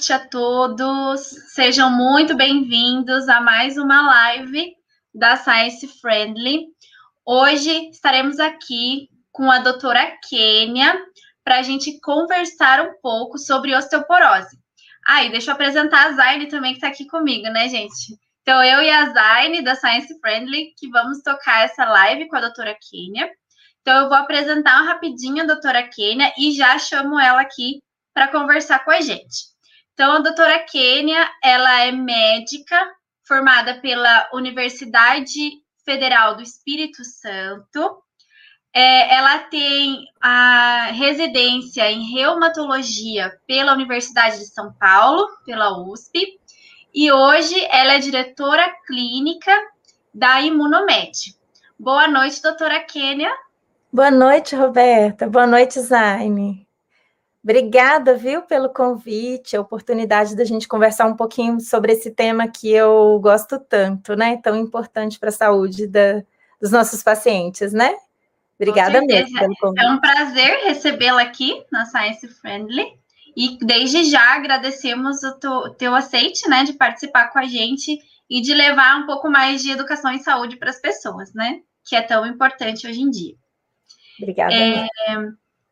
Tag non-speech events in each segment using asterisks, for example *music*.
noite a todos. Sejam muito bem-vindos a mais uma live da Science Friendly. Hoje estaremos aqui com a doutora Kênia para a gente conversar um pouco sobre osteoporose. Ah, e deixa eu apresentar a Zaine também, que está aqui comigo, né, gente? Então, eu e a Zaine, da Science Friendly, que vamos tocar essa live com a doutora Kênia. Então, eu vou apresentar rapidinho a doutora Kênia e já chamo ela aqui para conversar com a gente. Então, a doutora Kênia, ela é médica, formada pela Universidade Federal do Espírito Santo. É, ela tem a residência em reumatologia pela Universidade de São Paulo, pela USP, e hoje ela é diretora clínica da Imunomed. Boa noite, doutora Kênia. Boa noite, Roberta. Boa noite, Zaine. Obrigada, viu, pelo convite, a oportunidade da gente conversar um pouquinho sobre esse tema que eu gosto tanto, né? Tão importante para a saúde da, dos nossos pacientes, né? Obrigada mesmo pelo convite. É um prazer recebê-la aqui na Science Friendly. E desde já agradecemos o teu, teu aceite, né, de participar com a gente e de levar um pouco mais de educação em saúde para as pessoas, né? Que é tão importante hoje em dia. Obrigada. É,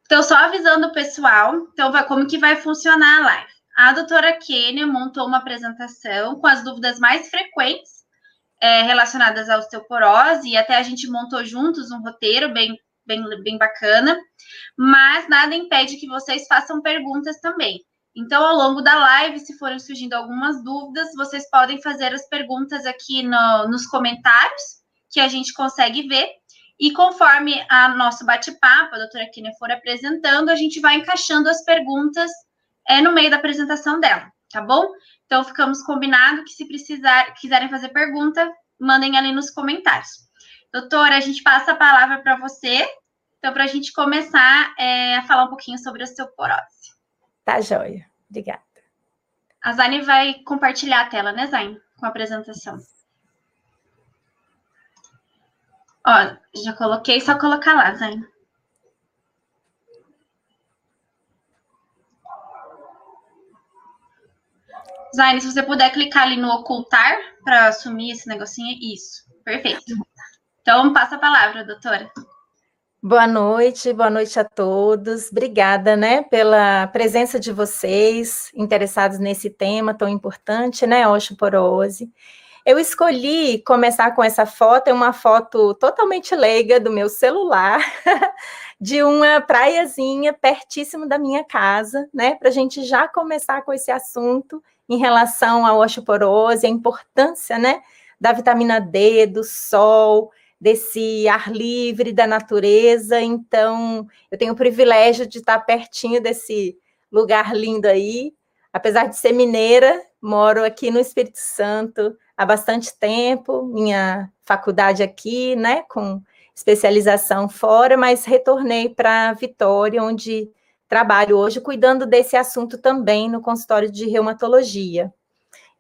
então, só avisando o pessoal, então, como que vai funcionar a live. A doutora Kênia montou uma apresentação com as dúvidas mais frequentes é, relacionadas à osteoporose, e até a gente montou juntos um roteiro bem, bem, bem bacana, mas nada impede que vocês façam perguntas também. Então, ao longo da live, se forem surgindo algumas dúvidas, vocês podem fazer as perguntas aqui no, nos comentários, que a gente consegue ver, e conforme a nosso bate-papo, a doutora Kine for apresentando, a gente vai encaixando as perguntas é, no meio da apresentação dela, tá bom? Então, ficamos combinados que se precisar, quiserem fazer pergunta, mandem ali nos comentários. Doutora, a gente passa a palavra para você, então, para a gente começar é, a falar um pouquinho sobre osteoporose. Tá, joia. Obrigada. A Zaine vai compartilhar a tela, né, Zaine, com a apresentação. Ó, já coloquei, só colocar lá, Zaina. Zaine, se você puder clicar ali no ocultar para assumir esse negocinho, isso. Perfeito. Então, passa a palavra, doutora. Boa noite, boa noite a todos. Obrigada, né, pela presença de vocês interessados nesse tema tão importante, né, osteoporose. Eu escolhi começar com essa foto, é uma foto totalmente leiga do meu celular, *laughs* de uma praiazinha pertíssimo da minha casa, né? Para a gente já começar com esse assunto em relação à osteoporose, a importância, né? Da vitamina D, do sol, desse ar livre da natureza. Então, eu tenho o privilégio de estar pertinho desse lugar lindo aí. Apesar de ser mineira, moro aqui no Espírito Santo, há bastante tempo, minha faculdade aqui, né, com especialização fora, mas retornei para Vitória, onde trabalho hoje cuidando desse assunto também no consultório de reumatologia.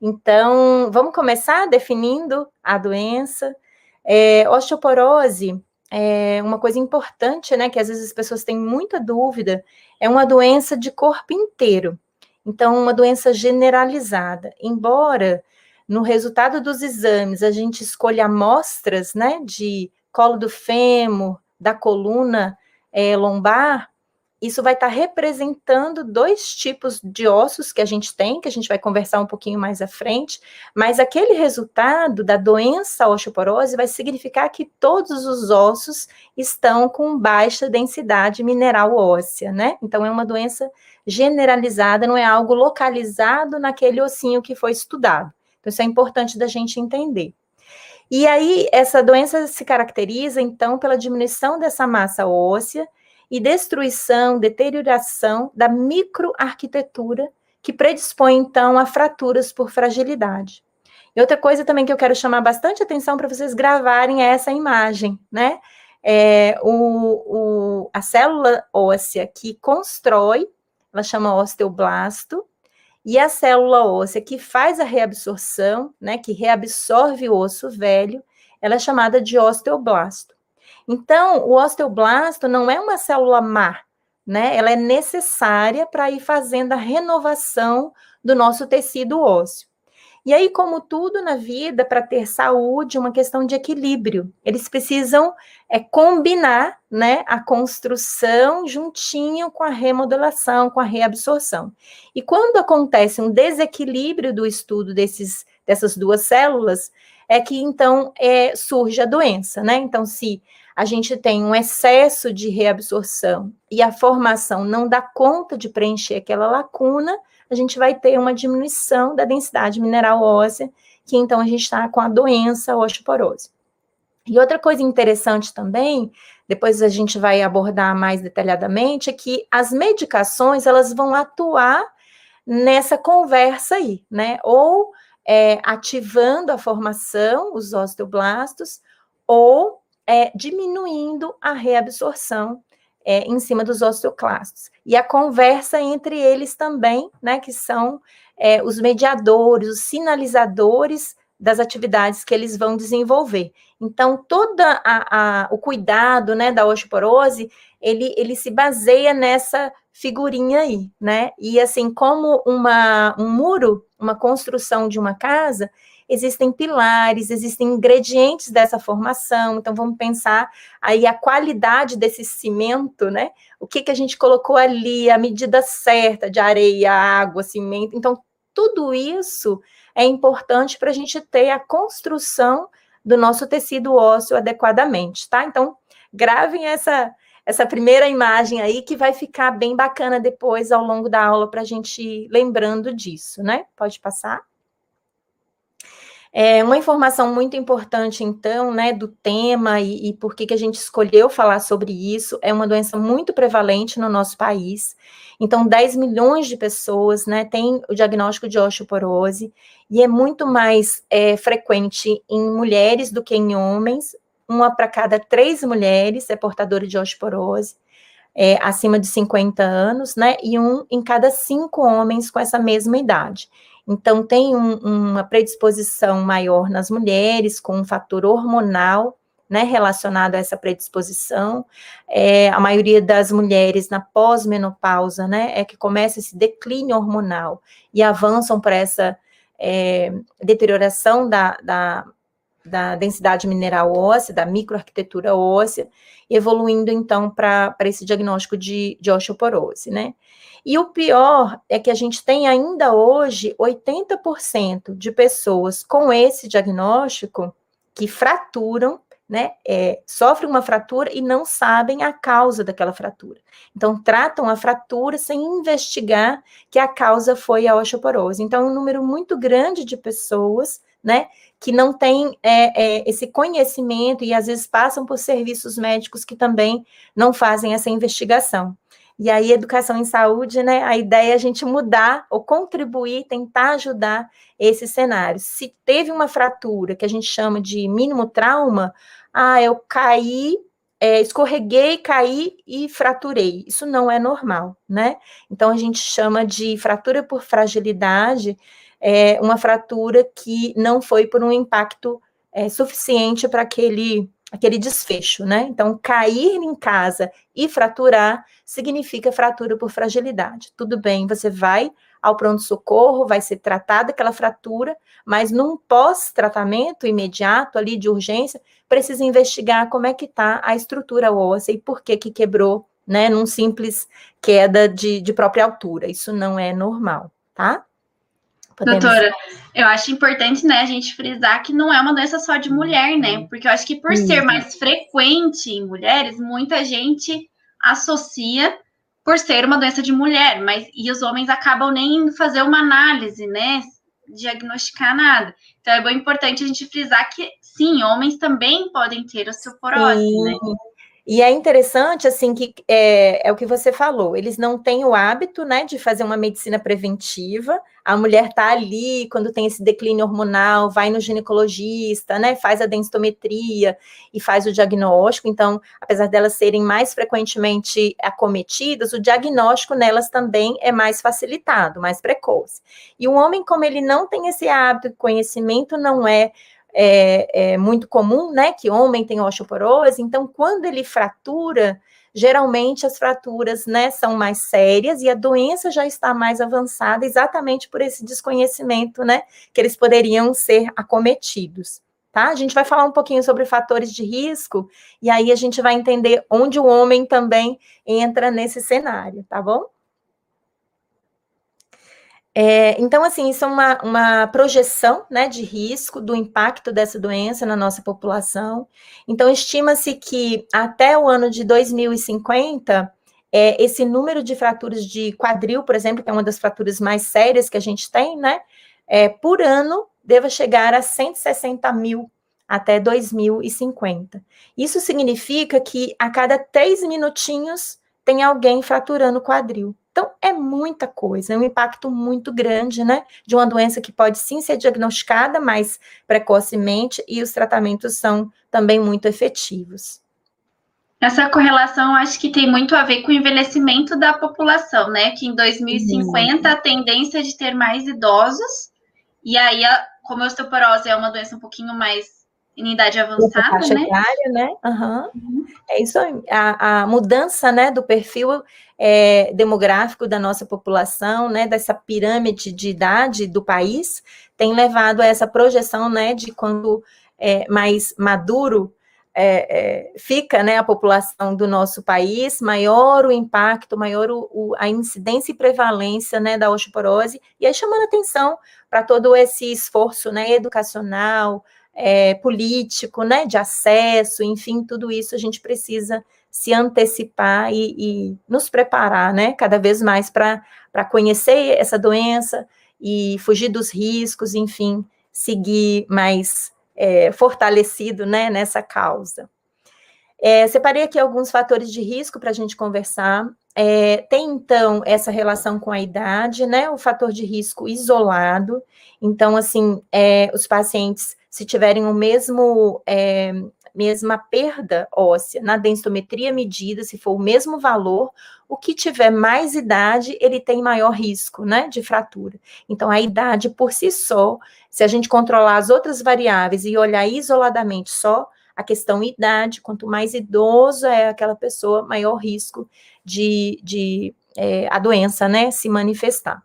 Então, vamos começar definindo a doença. É, osteoporose é uma coisa importante, né, que às vezes as pessoas têm muita dúvida, é uma doença de corpo inteiro. Então, uma doença generalizada. Embora no resultado dos exames, a gente escolhe amostras, né, de colo do fêmur, da coluna é, lombar, isso vai estar tá representando dois tipos de ossos que a gente tem, que a gente vai conversar um pouquinho mais à frente, mas aquele resultado da doença osteoporose vai significar que todos os ossos estão com baixa densidade mineral óssea, né? Então é uma doença generalizada, não é algo localizado naquele ossinho que foi estudado. Então, isso é importante da gente entender. E aí, essa doença se caracteriza, então, pela diminuição dessa massa óssea e destruição, deterioração da microarquitetura, que predispõe, então, a fraturas por fragilidade. E outra coisa também que eu quero chamar bastante atenção para vocês gravarem é essa imagem, né? É o, o, a célula óssea que constrói, ela chama osteoblasto, e a célula óssea que faz a reabsorção, né, que reabsorve o osso velho, ela é chamada de osteoblasto. Então, o osteoblasto não é uma célula má, né? Ela é necessária para ir fazendo a renovação do nosso tecido ósseo. E aí, como tudo na vida, para ter saúde, uma questão de equilíbrio. Eles precisam é, combinar né, a construção juntinho com a remodelação, com a reabsorção. E quando acontece um desequilíbrio do estudo desses, dessas duas células, é que então é, surge a doença, né? Então, se a gente tem um excesso de reabsorção e a formação não dá conta de preencher aquela lacuna, a gente vai ter uma diminuição da densidade mineral óssea, que então a gente está com a doença osteoporose. E outra coisa interessante também, depois a gente vai abordar mais detalhadamente, é que as medicações elas vão atuar nessa conversa aí, né? Ou é, ativando a formação, os osteoblastos, ou é, diminuindo a reabsorção é, em cima dos osteoclastos. E a conversa entre eles também, né, que são é, os mediadores, os sinalizadores das atividades que eles vão desenvolver. Então, todo o cuidado né, da osteoporose, ele, ele se baseia nessa figurinha aí, né? E assim, como uma, um muro, uma construção de uma casa, existem pilares, existem ingredientes dessa formação, então vamos pensar aí a qualidade desse cimento, né? O que, que a gente colocou ali, a medida certa de areia, água, cimento, então tudo isso é importante para a gente ter a construção do nosso tecido ósseo adequadamente, tá? Então, gravem essa, essa primeira imagem aí, que vai ficar bem bacana depois, ao longo da aula, para a gente ir lembrando disso, né? Pode passar? É uma informação muito importante, então, né, do tema e, e por que, que a gente escolheu falar sobre isso, é uma doença muito prevalente no nosso país. Então, 10 milhões de pessoas, né, têm o diagnóstico de osteoporose, e é muito mais é, frequente em mulheres do que em homens, uma para cada três mulheres é portadora de osteoporose, é, acima de 50 anos, né, e um em cada cinco homens com essa mesma idade. Então, tem um, uma predisposição maior nas mulheres, com um fator hormonal, né, relacionado a essa predisposição. É, a maioria das mulheres na pós-menopausa, né, é que começa esse declínio hormonal e avançam para essa é, deterioração da, da, da, densidade mineral óssea, da microarquitetura óssea, evoluindo então para esse diagnóstico de, de osteoporose, né. E o pior é que a gente tem ainda hoje 80% de pessoas com esse diagnóstico que fraturam, né? É, sofrem uma fratura e não sabem a causa daquela fratura. Então, tratam a fratura sem investigar que a causa foi a osteoporose. Então, um número muito grande de pessoas, né? Que não tem é, é, esse conhecimento e às vezes passam por serviços médicos que também não fazem essa investigação. E aí, educação em saúde, né? A ideia é a gente mudar ou contribuir, tentar ajudar esse cenário. Se teve uma fratura que a gente chama de mínimo trauma, ah, eu caí, é, escorreguei, caí e fraturei. Isso não é normal, né? Então a gente chama de fratura por fragilidade, é, uma fratura que não foi por um impacto é, suficiente para aquele aquele desfecho, né? Então, cair em casa e fraturar significa fratura por fragilidade. Tudo bem, você vai ao pronto-socorro, vai ser tratada aquela fratura, mas num pós-tratamento imediato ali de urgência, precisa investigar como é que está a estrutura óssea e por que que quebrou, né, num simples queda de, de própria altura. Isso não é normal, tá? Podemos... Doutora, eu acho importante, né, a gente frisar que não é uma doença só de mulher, né? Porque eu acho que por ser mais frequente em mulheres, muita gente associa por ser uma doença de mulher, mas e os homens acabam nem fazer uma análise, né? Diagnosticar nada. Então é bem importante a gente frisar que sim, homens também podem ter osteoporose, sim. né? E é interessante, assim, que é, é, o que você falou, eles não têm o hábito, né, de fazer uma medicina preventiva, a mulher tá ali, quando tem esse declínio hormonal, vai no ginecologista, né, faz a densitometria e faz o diagnóstico, então, apesar delas serem mais frequentemente acometidas, o diagnóstico nelas também é mais facilitado, mais precoce. E o homem, como ele não tem esse hábito, conhecimento não é é, é muito comum, né, que homem tem osteoporose, então quando ele fratura, geralmente as fraturas, né, são mais sérias e a doença já está mais avançada exatamente por esse desconhecimento, né, que eles poderiam ser acometidos. Tá? A gente vai falar um pouquinho sobre fatores de risco e aí a gente vai entender onde o homem também entra nesse cenário, tá bom? É, então, assim, isso é uma, uma projeção né, de risco do impacto dessa doença na nossa população. Então, estima-se que até o ano de 2050, é, esse número de fraturas de quadril, por exemplo, que é uma das fraturas mais sérias que a gente tem, né, é, por ano, deva chegar a 160 mil até 2050. Isso significa que a cada três minutinhos tem alguém fraturando o quadril. Então, é muita coisa, é um impacto muito grande, né? De uma doença que pode sim ser diagnosticada mais precocemente e os tratamentos são também muito efetivos. Essa correlação acho que tem muito a ver com o envelhecimento da população, né? Que em 2050 a tendência é de ter mais idosos, e aí, como a osteoporose é uma doença um pouquinho mais em idade avançada, faixa né? Etária, né? Uhum. Uhum. É isso aí. A, a, mudança, né, do perfil é, demográfico da nossa população, né, dessa pirâmide de idade do país, tem levado a essa projeção, né, de quando é, mais maduro é, é, fica né, a população do nosso país, maior o impacto, maior o, o, a incidência e prevalência né, da osteoporose, e aí chamando atenção para todo esse esforço né, educacional, é, político, né, de acesso, enfim, tudo isso a gente precisa se antecipar e, e nos preparar, né, cada vez mais para conhecer essa doença e fugir dos riscos, enfim, seguir mais é, fortalecido, né, nessa causa. É, separei aqui alguns fatores de risco para a gente conversar. É, tem, então, essa relação com a idade, né? O fator de risco isolado. Então, assim, é, os pacientes se tiverem o mesmo é, mesma perda óssea na densitometria medida, se for o mesmo valor, o que tiver mais idade, ele tem maior risco, né, de fratura. Então, a idade por si só, se a gente controlar as outras variáveis e olhar isoladamente só a questão idade, quanto mais idoso é aquela pessoa, maior risco de, de é, a doença, né, se manifestar.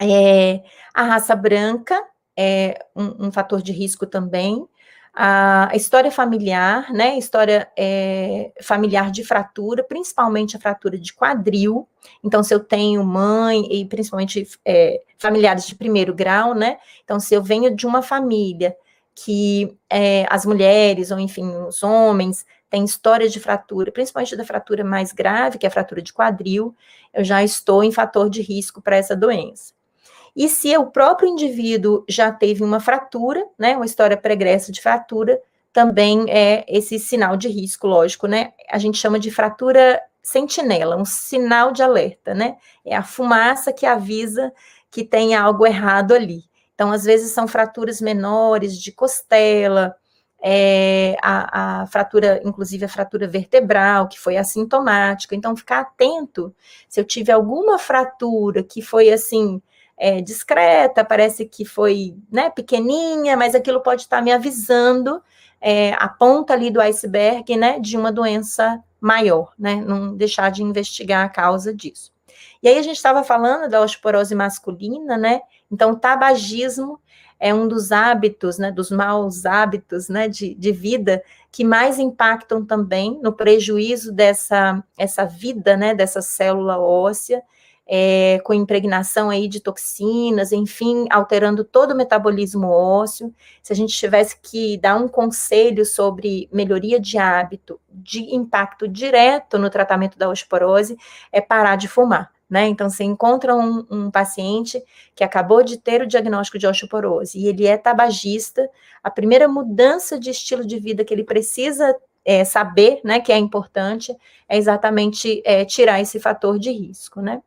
É, a raça branca, é um, um fator de risco também. A, história familiar, né? História é, familiar de fratura, principalmente a fratura de quadril. Então, se eu tenho mãe e principalmente é, familiares de primeiro grau, né? Então, se eu venho de uma família que é, as mulheres, ou enfim, os homens, têm história de fratura, principalmente da fratura mais grave, que é a fratura de quadril, eu já estou em fator de risco para essa doença. E se o próprio indivíduo já teve uma fratura, né, uma história pregressa de fratura, também é esse sinal de risco, lógico, né? A gente chama de fratura sentinela, um sinal de alerta, né? É a fumaça que avisa que tem algo errado ali. Então, às vezes, são fraturas menores de costela, é, a, a, fratura, inclusive a fratura vertebral, que foi assintomática. Então, ficar atento se eu tive alguma fratura que foi assim é, discreta, parece que foi né, pequeninha, mas aquilo pode estar me avisando é, a ponta ali do iceberg, né, de uma doença maior, né, não deixar de investigar a causa disso. E aí a gente estava falando da osteoporose masculina, né, então tabagismo é um dos hábitos, né, dos maus hábitos, né, de, de vida que mais impactam também no prejuízo dessa essa vida, né, dessa célula óssea, é, com impregnação aí de toxinas, enfim, alterando todo o metabolismo ósseo. Se a gente tivesse que dar um conselho sobre melhoria de hábito, de impacto direto no tratamento da osteoporose, é parar de fumar. Né? Então, você encontra um, um, paciente que acabou de ter o diagnóstico de osteoporose e ele é tabagista, a primeira mudança de estilo de vida que ele precisa é, saber, né, que é importante, é exatamente é, tirar esse fator de risco, né?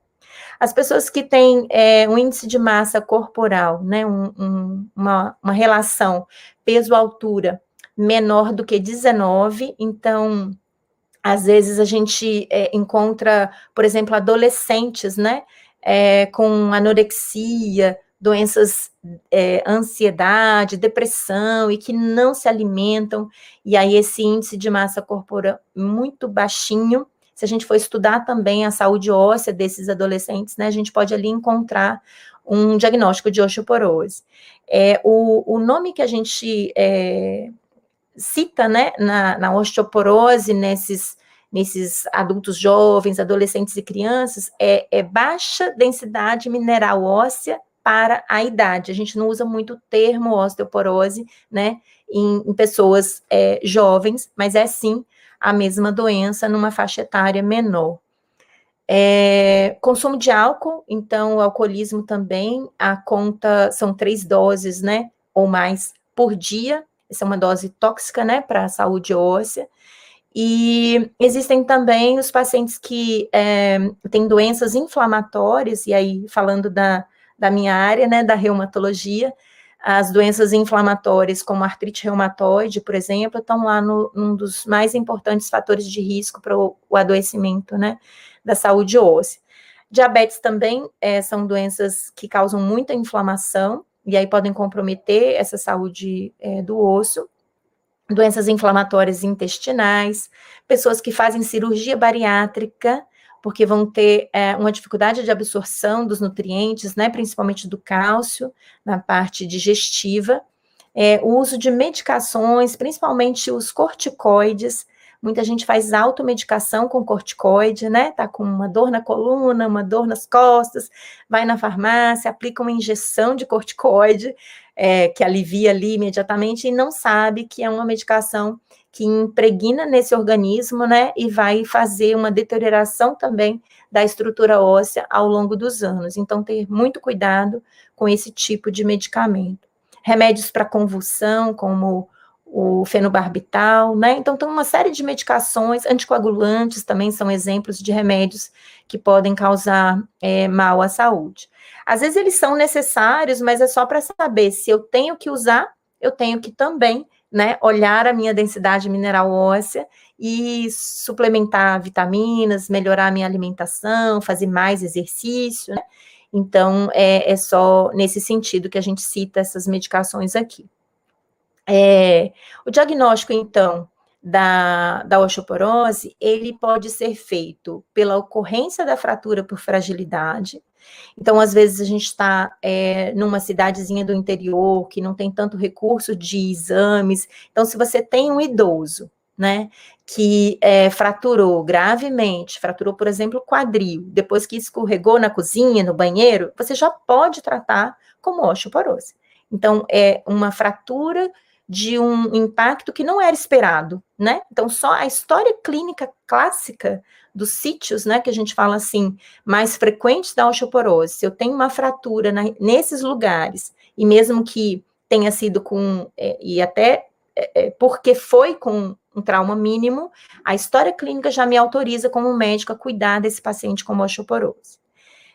As pessoas que têm é, um índice de massa corporal, né, um, um, uma, uma relação peso-altura menor do que 19, então, às vezes a gente é, encontra, por exemplo, adolescentes, né, é, com anorexia, doenças, é, ansiedade, depressão e que não se alimentam, e aí esse índice de massa corporal muito baixinho se a gente for estudar também a saúde óssea desses adolescentes, né, a gente pode ali encontrar um diagnóstico de osteoporose. É, o, o nome que a gente é, cita, né, na, na osteoporose, nesses, nesses adultos jovens, adolescentes e crianças, é, é baixa densidade mineral óssea para a idade. A gente não usa muito o termo osteoporose, né, em, em pessoas é, jovens, mas é sim a mesma doença numa faixa etária menor. É, consumo de álcool, então, o alcoolismo também, a conta são três doses, né, ou mais por dia, essa é uma dose tóxica, né, para a saúde óssea. E existem também os pacientes que é, têm doenças inflamatórias, e aí falando da, da minha área, né, da reumatologia, as doenças inflamatórias, como artrite reumatoide, por exemplo, estão lá no, num dos mais importantes fatores de risco para o, adoecimento, né, da saúde óssea. Diabetes também é, são doenças que causam muita inflamação, e aí podem comprometer essa saúde é, do osso, doenças inflamatórias intestinais, pessoas que fazem cirurgia bariátrica, porque vão ter é, uma dificuldade de absorção dos nutrientes, né, principalmente do cálcio, na parte digestiva, é, o uso de medicações, principalmente os corticoides, Muita gente faz automedicação com corticoide, né? Tá com uma dor na coluna, uma dor nas costas, vai na farmácia, aplica uma injeção de corticoide, é, que alivia ali imediatamente, e não sabe que é uma medicação que impregna nesse organismo, né? E vai fazer uma deterioração também da estrutura óssea ao longo dos anos. Então, ter muito cuidado com esse tipo de medicamento. Remédios para convulsão, como o fenobarbital, né? Então, tem uma série de medicações, anticoagulantes também são exemplos de remédios que podem causar é, mal à saúde. Às vezes eles são necessários, mas é só para saber se eu tenho que usar, eu tenho que também, né, olhar a minha densidade mineral óssea e suplementar vitaminas, melhorar a minha alimentação, fazer mais exercício, né? Então, é, é só nesse sentido que a gente cita essas medicações aqui. É, o diagnóstico, então, da, da osteoporose, ele pode ser feito pela ocorrência da fratura por fragilidade. Então, às vezes, a gente está é, numa cidadezinha do interior que não tem tanto recurso de exames. Então, se você tem um idoso, né, que é, fraturou gravemente, fraturou, por exemplo, o quadril, depois que escorregou na cozinha, no banheiro, você já pode tratar como osteoporose. Então, é uma fratura de um impacto que não era esperado, né? Então, só a história clínica clássica dos sítios, né, que a gente fala assim, mais frequentes da osteoporose, se eu tenho uma fratura na, nesses lugares, e mesmo que tenha sido com, é, e até é, é, porque foi com um trauma mínimo, a história clínica já me autoriza como médico a cuidar desse paciente com osteoporose.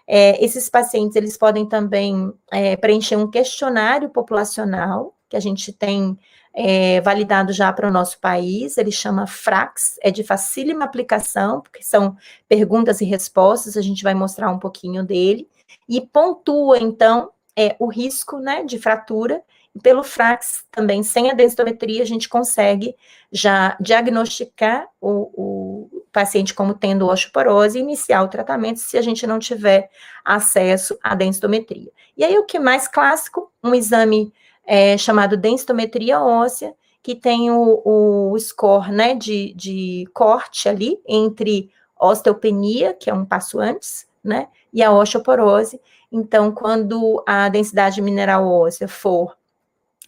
É, esses pacientes, eles podem também é, preencher um questionário populacional, que a gente tem é, validado já para o nosso país, ele chama FRAX, é de facílima aplicação, porque são perguntas e respostas, a gente vai mostrar um pouquinho dele, e pontua, então, é, o risco né, de fratura, e pelo FRAX também, sem a densitometria, a gente consegue já diagnosticar o, o paciente como tendo osteoporose e iniciar o tratamento se a gente não tiver acesso à densitometria. E aí, o que mais clássico, um exame é, chamado densitometria óssea, que tem o, o score né, de, de corte ali entre osteopenia, que é um passo antes, né, e a osteoporose. Então, quando a densidade mineral óssea for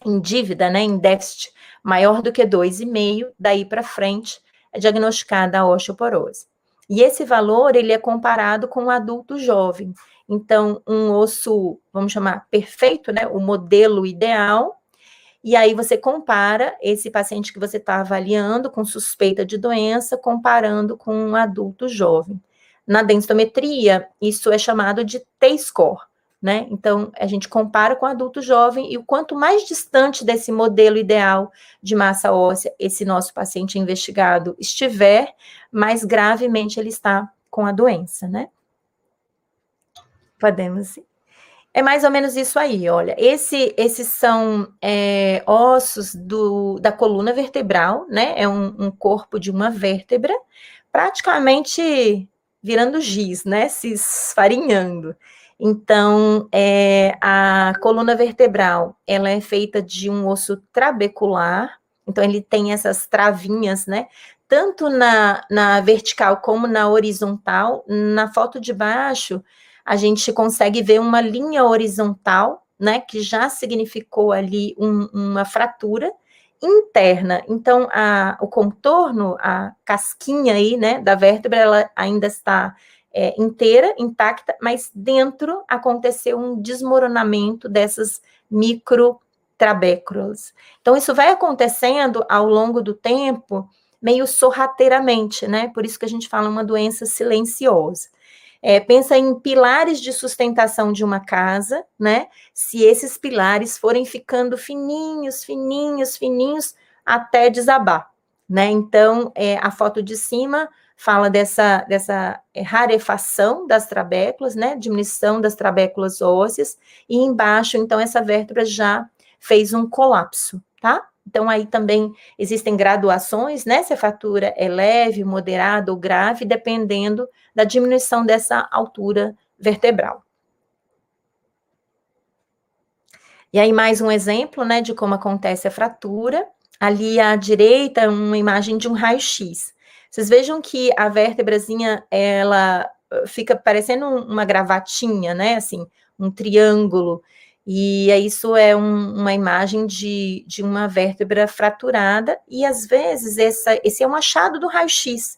em dívida, né, em déficit maior do que 2,5, daí para frente é diagnosticada a osteoporose. E esse valor, ele é comparado com o adulto jovem. Então, um osso, vamos chamar perfeito, né? O modelo ideal. E aí você compara esse paciente que você está avaliando com suspeita de doença, comparando com um adulto jovem. Na densitometria, isso é chamado de T-score, né? Então, a gente compara com adulto jovem e o quanto mais distante desse modelo ideal de massa óssea esse nosso paciente investigado estiver, mais gravemente ele está com a doença, né? Podemos. É mais ou menos isso aí, olha. Esse, esses são é, ossos do, da coluna vertebral, né? É um, um corpo de uma vértebra, praticamente virando giz, né? Se esfarinhando. Então, é, a coluna vertebral, ela é feita de um osso trabecular, então ele tem essas travinhas, né? Tanto na, na vertical como na horizontal. Na foto de baixo, a gente consegue ver uma linha horizontal, né? Que já significou ali um, uma fratura interna. Então, a, o contorno, a casquinha aí, né, da vértebra, ela ainda está é, inteira, intacta, mas dentro aconteceu um desmoronamento dessas micro trabéculas. Então, isso vai acontecendo ao longo do tempo, meio sorrateiramente, né? Por isso que a gente fala uma doença silenciosa. É, pensa em pilares de sustentação de uma casa, né? Se esses pilares forem ficando fininhos, fininhos, fininhos, até desabar, né? Então, é, a foto de cima fala dessa, dessa rarefação das trabéculas, né? Diminuição das trabéculas ósseas, e embaixo, então, essa vértebra já fez um colapso, tá? Então, aí também existem graduações, né? Se a fratura é leve, moderada ou grave, dependendo da diminuição dessa altura vertebral. E aí, mais um exemplo, né, de como acontece a fratura. Ali à direita, uma imagem de um raio-x. Vocês vejam que a vértebrazinha, ela fica parecendo uma gravatinha, né, assim, um triângulo. E isso é um, uma imagem de, de uma vértebra fraturada, e às vezes essa, esse é um achado do raio-x.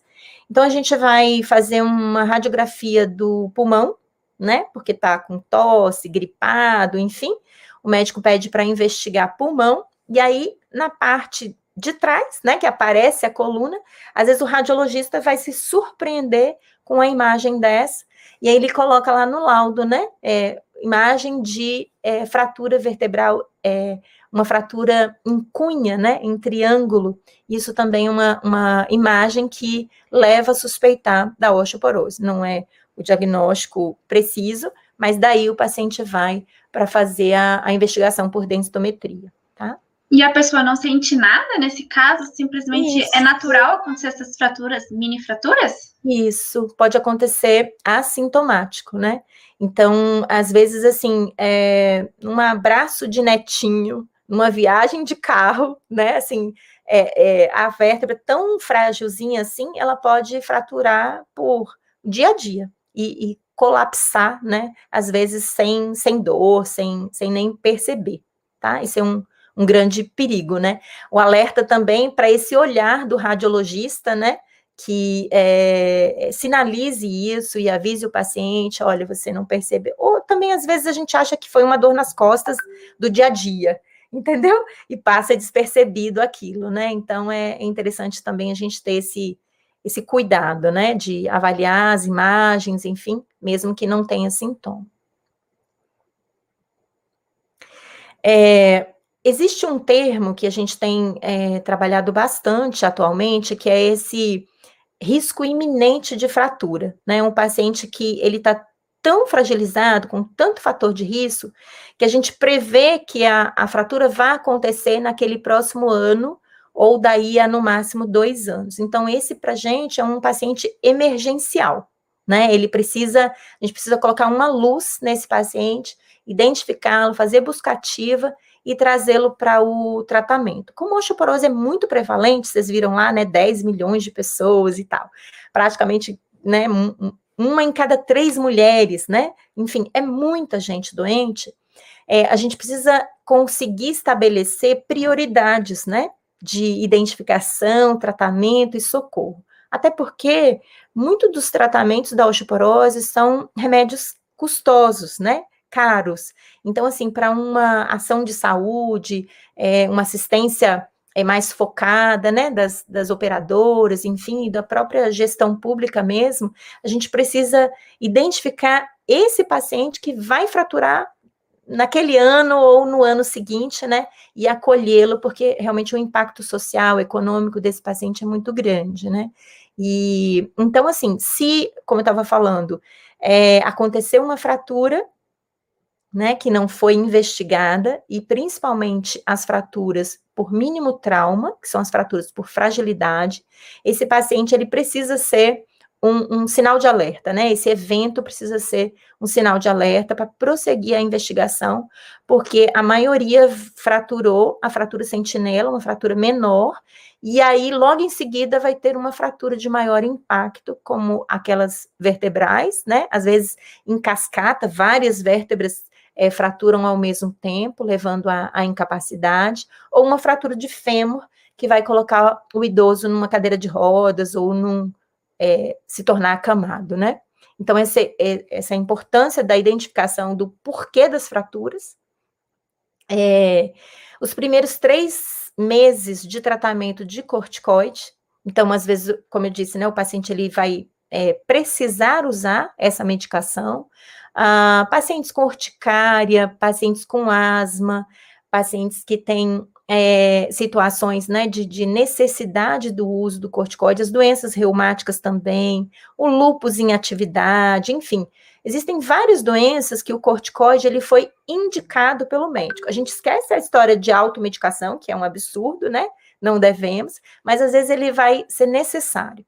Então a gente vai fazer uma radiografia do pulmão, né? Porque tá com tosse, gripado, enfim. O médico pede para investigar pulmão, e aí na parte de trás, né, que aparece a coluna, às vezes o radiologista vai se surpreender com a imagem dessa, e aí ele coloca lá no laudo, né, é, imagem de é, fratura vertebral, é, uma fratura em cunha, né, em triângulo. Isso também é uma, uma imagem que leva a suspeitar da osteoporose. Não é o diagnóstico preciso, mas daí o paciente vai para fazer a, a, investigação por densitometria, tá? E a pessoa não sente nada nesse caso? Simplesmente Isso. é natural acontecer essas fraturas, mini fraturas? Isso, pode acontecer assintomático, né? Então, às vezes, assim, é, um abraço de netinho, numa viagem de carro, né? Assim, é, é, a vértebra tão frágilzinha assim, ela pode fraturar por dia a dia e, e colapsar, né? Às vezes sem, sem dor, sem, sem nem perceber, tá? Isso é um, um grande perigo, né? O alerta também para esse olhar do radiologista, né? Que é, sinalize isso e avise o paciente, olha, você não percebeu. Ou também, às vezes, a gente acha que foi uma dor nas costas do dia a dia, *laughs* entendeu? E passa despercebido aquilo, né? Então, é interessante também a gente ter esse, esse cuidado, né? De avaliar as imagens, enfim, mesmo que não tenha sintoma. É, existe um termo que a gente tem é, trabalhado bastante atualmente, que é esse risco iminente de fratura, né? Um paciente que ele está tão fragilizado, com tanto fator de risco, que a gente prevê que a, a fratura vai acontecer naquele próximo ano, ou daí a no máximo dois anos. Então, esse para gente é um paciente emergencial, né? Ele precisa, a gente precisa colocar uma luz nesse paciente, identificá-lo, fazer buscativa e trazê-lo para o tratamento. Como a osteoporose é muito prevalente, vocês viram lá, né, 10 milhões de pessoas e tal, praticamente, né, uma em cada três mulheres, né, enfim, é muita gente doente, é, a gente precisa conseguir estabelecer prioridades, né, de identificação, tratamento e socorro. Até porque muito dos tratamentos da osteoporose são remédios custosos, né? Caros. Então, assim, para uma ação de saúde, é, uma assistência é, mais focada, né, das, das operadoras, enfim, da própria gestão pública mesmo, a gente precisa identificar esse paciente que vai fraturar naquele ano ou no ano seguinte, né, e acolhê-lo, porque realmente o impacto social, econômico desse paciente é muito grande, né. E então, assim, se, como eu estava falando, é, aconteceu uma fratura, né, que não foi investigada, e principalmente as fraturas por mínimo trauma, que são as fraturas por fragilidade, esse paciente ele precisa ser um, um, sinal de alerta, né? Esse evento precisa ser um sinal de alerta para prosseguir a investigação, porque a maioria fraturou a fratura sentinela, uma fratura menor, e aí logo em seguida vai ter uma fratura de maior impacto, como aquelas vertebrais, né? Às vezes em cascata, várias vértebras é, fraturam ao mesmo tempo, levando à incapacidade, ou uma fratura de fêmur, que vai colocar o idoso numa cadeira de rodas ou num é, se tornar acamado, né? Então, essa, é, essa importância da identificação do porquê das fraturas. É, os primeiros três meses de tratamento de corticoide, então, às vezes, como eu disse, né, o paciente ele vai é, precisar usar essa medicação. Ah, pacientes com urticária, pacientes com asma, pacientes que têm é, situações né, de, de, necessidade do uso do corticoide, as doenças reumáticas também, o lúpus em atividade, enfim. Existem várias doenças que o corticoide ele foi indicado pelo médico. A gente esquece a história de automedicação, que é um absurdo, né? Não devemos, mas às vezes ele vai ser necessário.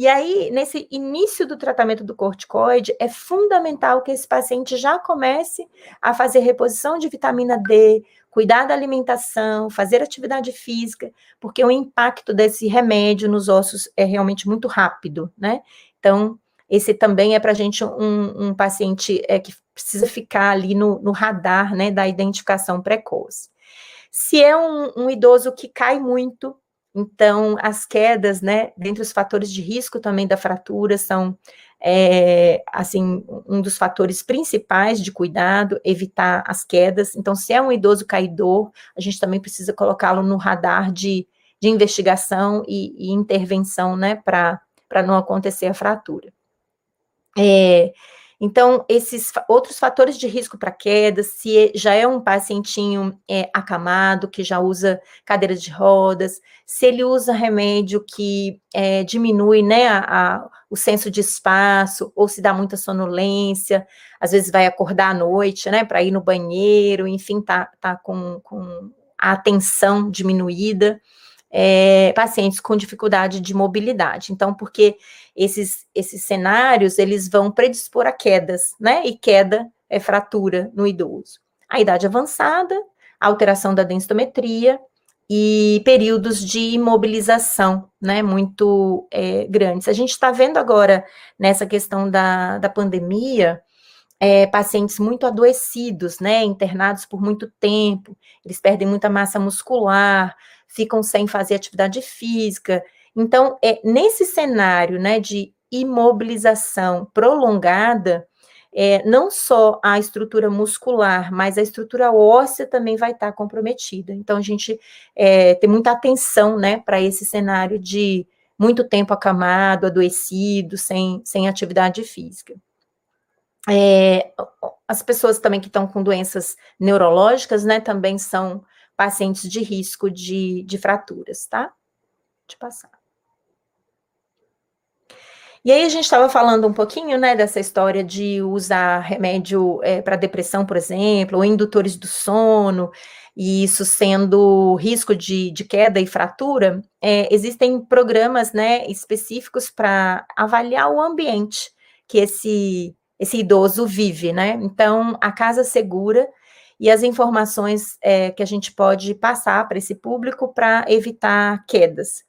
E aí, nesse início do tratamento do corticoide, é fundamental que esse paciente já comece a fazer reposição de vitamina D, cuidar da alimentação, fazer atividade física, porque o impacto desse remédio nos ossos é realmente muito rápido, né? Então, esse também é para a gente um, um, paciente é, que precisa ficar ali no, no, radar, né, da identificação precoce. Se é um, um idoso que cai muito, então, as quedas, né, dentre os fatores de risco também da fratura são, é, assim, um dos fatores principais de cuidado, evitar as quedas. Então, se é um idoso caidor, a gente também precisa colocá-lo no radar de, de investigação e, e intervenção, né, para não acontecer a fratura. É, então, esses outros fatores de risco para queda, se já é um pacientinho é, acamado, que já usa cadeira de rodas, se ele usa remédio que é, diminui né, a, a, o senso de espaço, ou se dá muita sonolência, às vezes vai acordar à noite, né, para ir no banheiro, enfim, tá, tá com, com a atenção diminuída é, pacientes com dificuldade de mobilidade. Então, porque esses, esses cenários, eles vão predispor a quedas, né? E queda é fratura no idoso. A idade avançada, alteração da densitometria e períodos de imobilização, né, muito é, grandes. A gente está vendo agora, nessa questão da, da pandemia, é, pacientes muito adoecidos, né, internados por muito tempo, eles perdem muita massa muscular, ficam sem fazer atividade física. Então, é nesse cenário, né, de imobilização prolongada, é, não só a estrutura muscular, mas a estrutura óssea também vai estar comprometida. Então, a gente é, tem muita atenção, né, para esse cenário de muito tempo acamado, adoecido, sem, sem atividade física. É, as pessoas também que estão com doenças neurológicas, né, também são pacientes de risco de, de fraturas, tá? De passar. E aí a gente estava falando um pouquinho, né, dessa história de usar remédio é, para depressão, por exemplo, ou indutores do sono, e isso sendo risco de, de queda e fratura, é, existem programas, né, específicos para avaliar o ambiente que esse, esse idoso vive, né? Então, a casa segura e as informações é, que a gente pode passar para esse público para evitar quedas.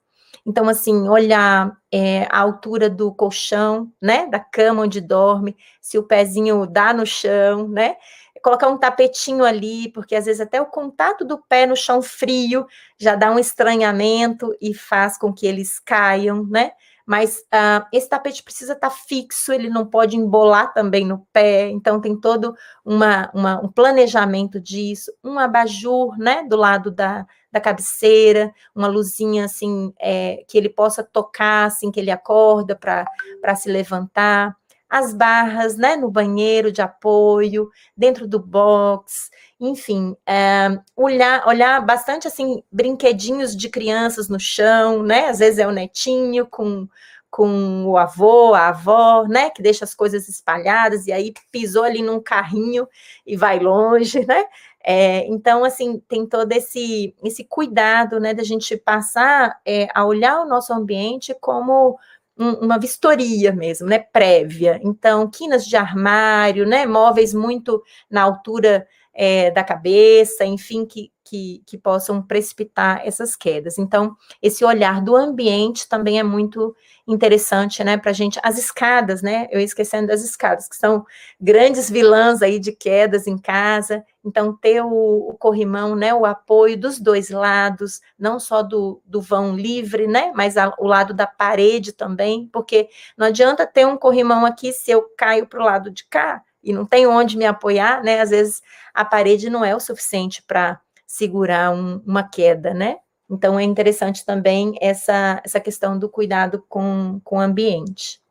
Então, assim, olhar é, a altura do colchão, né, da cama onde dorme, se o pezinho dá no chão, né, colocar um tapetinho ali, porque às vezes até o contato do pé no chão frio já dá um estranhamento e faz com que eles caiam, né, mas uh, esse tapete precisa estar tá fixo, ele não pode embolar também no pé, então tem todo uma, uma, um planejamento disso, um abajur, né, do lado da, da cabeceira, uma luzinha assim, é, que ele possa tocar assim que ele acorda para se levantar, as barras, né, no banheiro de apoio, dentro do box, enfim, é, olhar, olhar bastante assim brinquedinhos de crianças no chão, né? Às vezes é o netinho com com o avô, a avó, né, que deixa as coisas espalhadas e aí pisou ali num carrinho e vai longe, né? É, então, assim, tem todo esse, esse cuidado, né, da gente passar é, a olhar o nosso ambiente como um, uma vistoria mesmo, né, prévia. Então, quinas de armário, né, móveis muito na altura é, da cabeça, enfim, que, que, que, possam precipitar essas quedas. Então, esse olhar do ambiente também é muito interessante, né, para a gente. As escadas, né, eu esquecendo das escadas, que são grandes vilãs aí de quedas em casa. Então, ter o, o corrimão, né, o apoio dos dois lados, não só do, do vão livre, né, mas a, o lado da parede também, porque não adianta ter um corrimão aqui se eu caio para o lado de cá e não tenho onde me apoiar, né? Às vezes a parede não é o suficiente para segurar um, uma queda, né? Então é interessante também essa, essa questão do cuidado com, com o ambiente.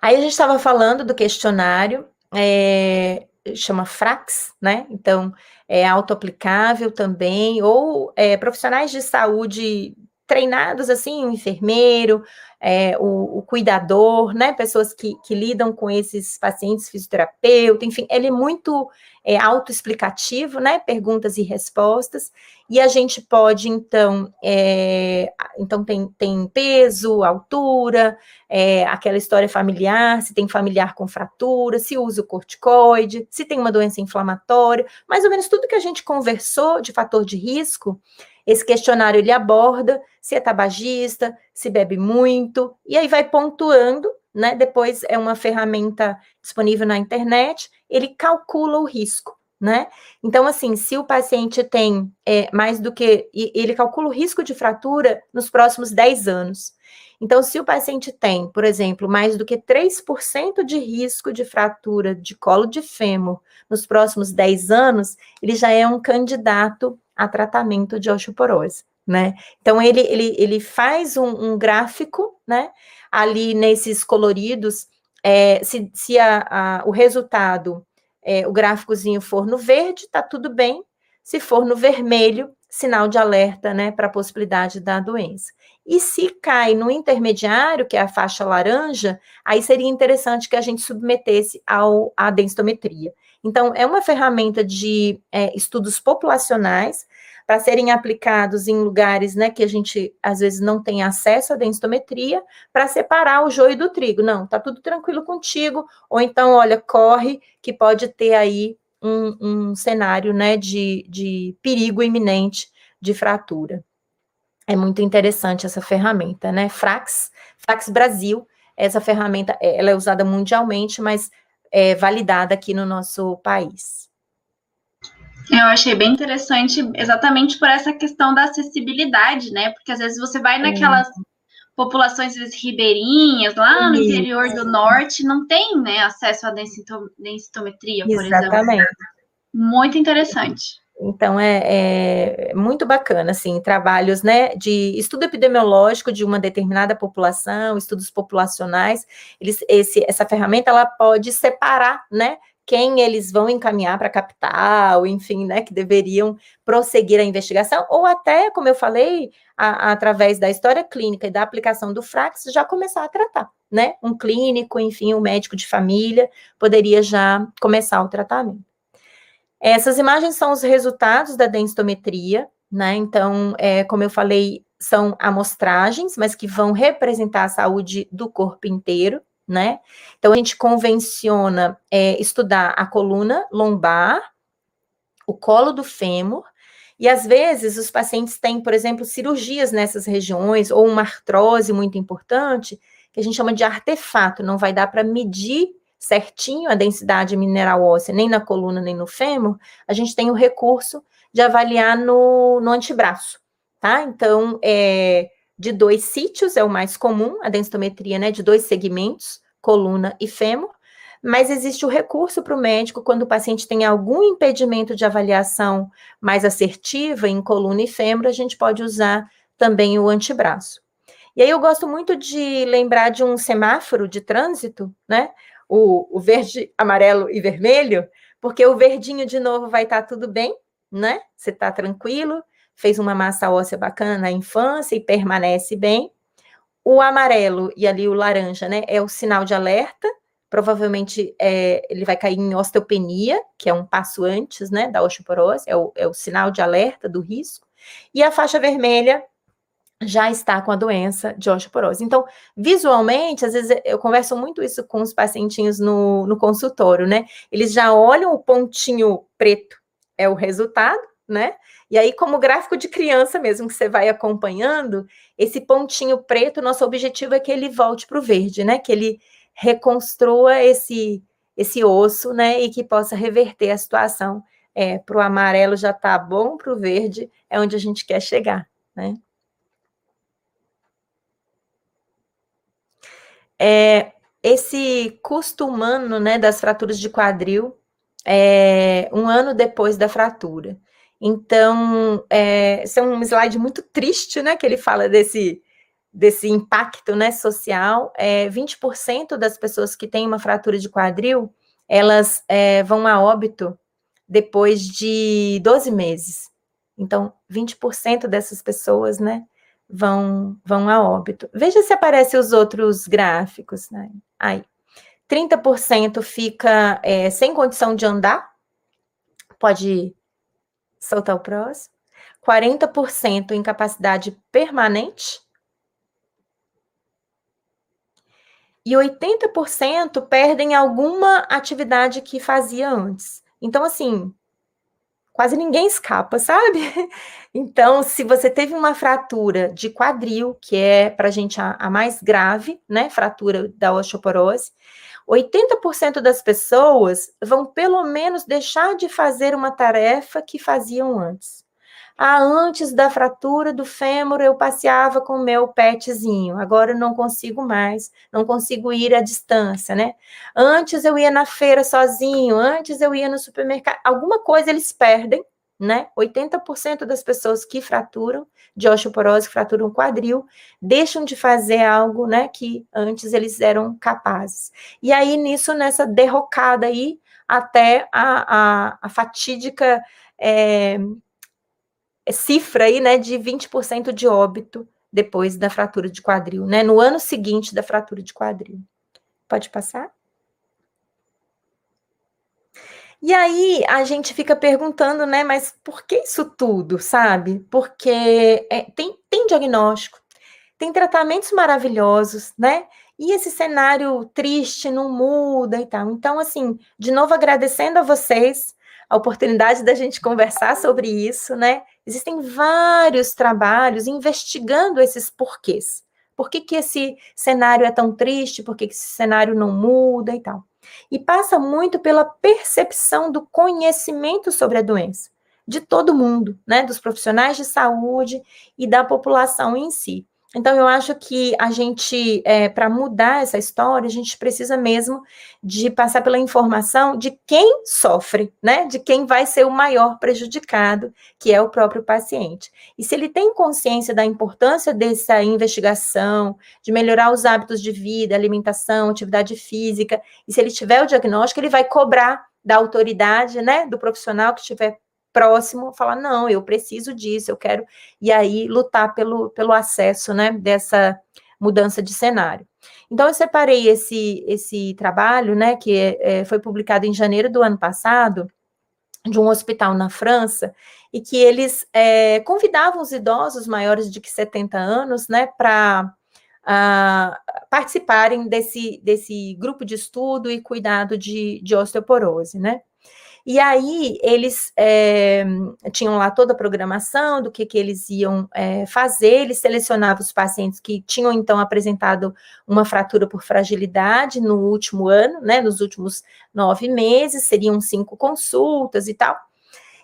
Aí a gente estava falando do questionário, é, chama Frax, né? Então é auto-aplicável também, ou é, profissionais de saúde treinados assim, enfermeiro, é, o, o, cuidador, né, pessoas que, que, lidam com esses pacientes, fisioterapeuta, enfim, ele é muito é, autoexplicativo, né, perguntas e respostas, e a gente pode, então, é, então tem, tem peso, altura, é, aquela história familiar, se tem familiar com fratura, se usa o corticoide, se tem uma doença inflamatória, mais ou menos tudo que a gente conversou de fator de risco, esse questionário ele aborda se é tabagista, se bebe muito, e aí vai pontuando, né? Depois é uma ferramenta disponível na internet, ele calcula o risco, né? Então, assim, se o paciente tem é, mais do que. Ele calcula o risco de fratura nos próximos 10 anos. Então, se o paciente tem, por exemplo, mais do que 3% de risco de fratura de colo de fêmur nos próximos 10 anos, ele já é um candidato a tratamento de osteoporose, né? Então, ele, ele, ele faz um, um gráfico, né? Ali nesses coloridos, é, se, se a, a, o resultado, é, o gráficozinho for no verde, tá tudo bem. Se for no vermelho, sinal de alerta, né, para a possibilidade da doença. E se cai no intermediário, que é a faixa laranja, aí seria interessante que a gente submetesse ao, à densitometria. Então, é uma ferramenta de é, estudos populacionais para serem aplicados em lugares né, que a gente às vezes não tem acesso à densitometria, para separar o joio do trigo. Não, tá tudo tranquilo contigo, ou então, olha, corre que pode ter aí um, um cenário né, de, de perigo iminente de fratura. É muito interessante essa ferramenta, né? Frax, Frax Brasil, essa ferramenta, ela é usada mundialmente, mas é validada aqui no nosso país. Eu achei bem interessante exatamente por essa questão da acessibilidade, né? Porque às vezes você vai naquelas populações vezes, ribeirinhas, lá no Isso. interior do norte, não tem né, acesso à densitometria, por Exatamente. exemplo. Muito interessante. Então é, é, muito bacana, assim, trabalhos né, de estudo epidemiológico de uma determinada população, estudos populacionais, eles, esse, essa ferramenta ela pode separar né, quem eles vão encaminhar para a capital, enfim, né, que deveriam prosseguir a investigação, ou até, como eu falei, a, a, através da história clínica e da aplicação do Frax, já começar a tratar, né? Um clínico, enfim, um médico de família poderia já começar o tratamento. Essas imagens são os resultados da densitometria, né? Então, é, como eu falei, são amostragens, mas que vão representar a saúde do corpo inteiro né? Então, a gente convenciona é, estudar a coluna lombar, o colo do fêmur, e às vezes os pacientes têm, por exemplo, cirurgias nessas regiões, ou uma artrose muito importante, que a gente chama de artefato, não vai dar para medir certinho a densidade mineral óssea, nem na coluna, nem no fêmur, a gente tem o recurso de avaliar no, no antebraço, tá? Então, é, de dois sítios, é o mais comum, a densitometria, né, de dois segmentos, coluna e fêmur, mas existe o recurso para o médico quando o paciente tem algum impedimento de avaliação mais assertiva em coluna e fêmur, a gente pode usar também o antebraço. E aí eu gosto muito de lembrar de um semáforo de trânsito, né? O, o verde, amarelo e vermelho, porque o verdinho de novo vai estar tá tudo bem, né? Você está tranquilo, fez uma massa óssea bacana na infância e permanece bem. O amarelo e ali o laranja, né, é o sinal de alerta. Provavelmente é, ele vai cair em osteopenia, que é um passo antes, né, da osteoporose, é o, é o sinal de alerta do risco. E a faixa vermelha já está com a doença de osteoporose. Então, visualmente, às vezes eu converso muito isso com os pacientinhos no, no consultório, né? Eles já olham o pontinho preto, é o resultado, né? E aí, como gráfico de criança mesmo, que você vai acompanhando, esse pontinho preto, nosso objetivo é que ele volte para o verde, né? Que ele reconstrua esse, esse osso, né? E que possa reverter a situação. É, para o amarelo já tá bom, para o verde é onde a gente quer chegar, né? É, esse custo humano, né, das fraturas de quadril, é, um ano depois da fratura. Então, é, esse é um slide muito triste, né, que ele fala desse, desse impacto, né, social. É, 20% das pessoas que têm uma fratura de quadril, elas é, vão a óbito depois de 12 meses. Então, 20% dessas pessoas, né, vão, vão a óbito. Veja se aparecem os outros gráficos, né? Aí, 30% fica é, sem condição de andar, pode soltar o próximo. 40% incapacidade permanente. E 80% perdem alguma atividade que fazia antes. Então, assim, quase ninguém escapa, sabe? *laughs* Então, se você teve uma fratura de quadril, que é para a gente a, mais grave, né? Fratura da osteoporose, 80% das pessoas vão pelo menos deixar de fazer uma tarefa que faziam antes. Ah, antes da fratura do fêmur eu passeava com o meu petzinho, agora eu não consigo mais, não consigo ir à distância, né? Antes eu ia na feira sozinho, antes eu ia no supermercado, alguma coisa eles perdem, né? 80% das pessoas que fraturam de osteoporose, fraturam quadril, deixam de fazer algo, né, que antes eles eram capazes. E aí, nisso, nessa derrocada aí, até a, a, a fatídica é, cifra aí, né, de 20% de óbito depois da fratura de quadril, né, no ano seguinte da fratura de quadril. Pode passar? E aí a gente fica perguntando, né, mas por que isso tudo, sabe? Porque é, tem, tem diagnóstico, tem tratamentos maravilhosos, né? E esse cenário triste não muda e tal. Então, assim, de novo agradecendo a vocês a oportunidade da gente conversar sobre isso, né? Existem vários trabalhos investigando esses porquês. Por que, que esse cenário é tão triste? Por que, que esse cenário não muda e tal? E passa muito pela percepção do conhecimento sobre a doença, de todo mundo, né? Dos profissionais de saúde e da população em si. Então, eu acho que a gente, é, para mudar essa história, a gente precisa mesmo de passar pela informação de quem sofre, né? De quem vai ser o maior prejudicado, que é o próprio paciente. E se ele tem consciência da importância dessa investigação, de melhorar os hábitos de vida, alimentação, atividade física, e se ele tiver o diagnóstico, ele vai cobrar da autoridade, né? Do profissional que estiver próximo falar, não, eu preciso disso, eu quero, e aí lutar pelo, pelo acesso, né, dessa mudança de cenário. Então, eu separei esse, esse trabalho, né, que é, foi publicado em janeiro do ano passado, de um hospital na França, e que eles é, convidavam os idosos maiores de que 70 anos, né, para uh, participarem desse, desse grupo de estudo e cuidado de, de osteoporose, né. E aí eles é, tinham lá toda a programação do que, que eles iam é, fazer, eles selecionavam os pacientes que tinham então apresentado uma fratura por fragilidade no último ano, né, nos últimos nove meses, seriam cinco consultas e tal.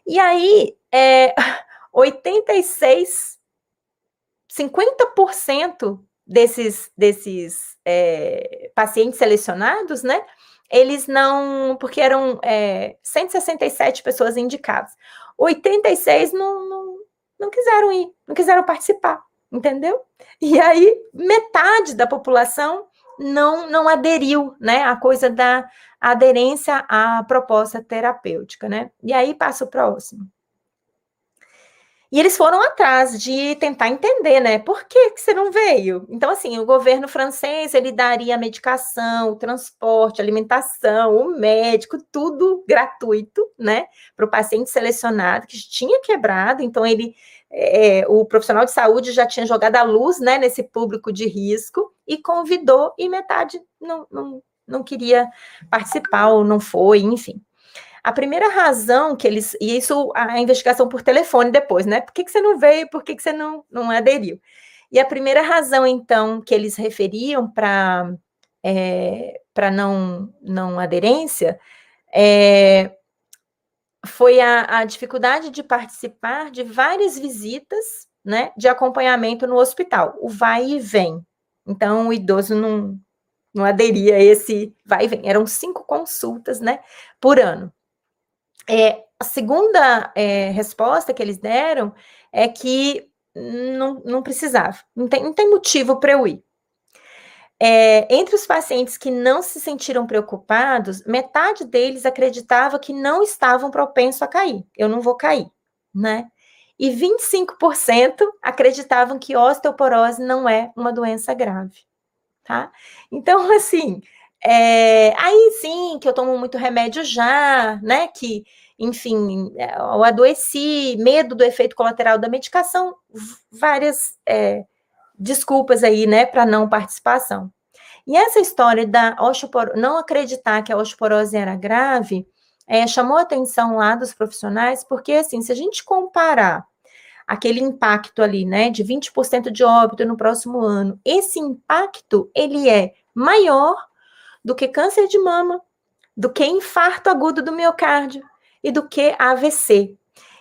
E aí, é, 86, 50% desses, desses é, pacientes selecionados, né, eles não, porque eram é, 167 pessoas indicadas, 86 não, não, não quiseram ir, não quiseram participar, entendeu? E aí metade da população não, não aderiu, né, a coisa da aderência à proposta terapêutica, né? E aí passa o próximo. E eles foram atrás de tentar entender, né? Por que, que você não veio? Então, assim, o governo francês, ele daria a medicação, o transporte, alimentação, o médico, tudo gratuito, né? Para o paciente selecionado, que tinha quebrado. Então, ele, é, o profissional de saúde já tinha jogado a luz, né? Nesse público de risco e convidou, e metade não, não, não queria participar ou não foi, enfim. A primeira razão que eles. E isso, a investigação por telefone depois, né? Por que, que você não veio? Por que, que você não, não aderiu? E a primeira razão, então, que eles referiam para é, para não, não aderência é, foi a, a dificuldade de participar de várias visitas né, de acompanhamento no hospital, o vai e vem. Então, o idoso não, não aderia a esse vai e vem. Eram cinco consultas né, por ano. É, a segunda é, resposta que eles deram é que não, não precisava, não tem, não tem motivo para eu ir. É, entre os pacientes que não se sentiram preocupados, metade deles acreditava que não estavam propensos a cair. Eu não vou cair, né? E 25% acreditavam que osteoporose não é uma doença grave, tá? Então, *laughs* assim, é, aí sim, que eu tomo muito remédio já, né? Que, enfim, eu adoeci, medo do efeito colateral da medicação, várias é, desculpas aí, né, para não participação. E essa história da osteoporose, não acreditar que a osteoporose era grave, é, chamou a atenção lá dos profissionais, porque, assim, se a gente comparar aquele impacto ali, né, de 20% de óbito no próximo ano, esse impacto, ele é maior do que câncer de mama, do que infarto agudo do miocárdio e do que AVC.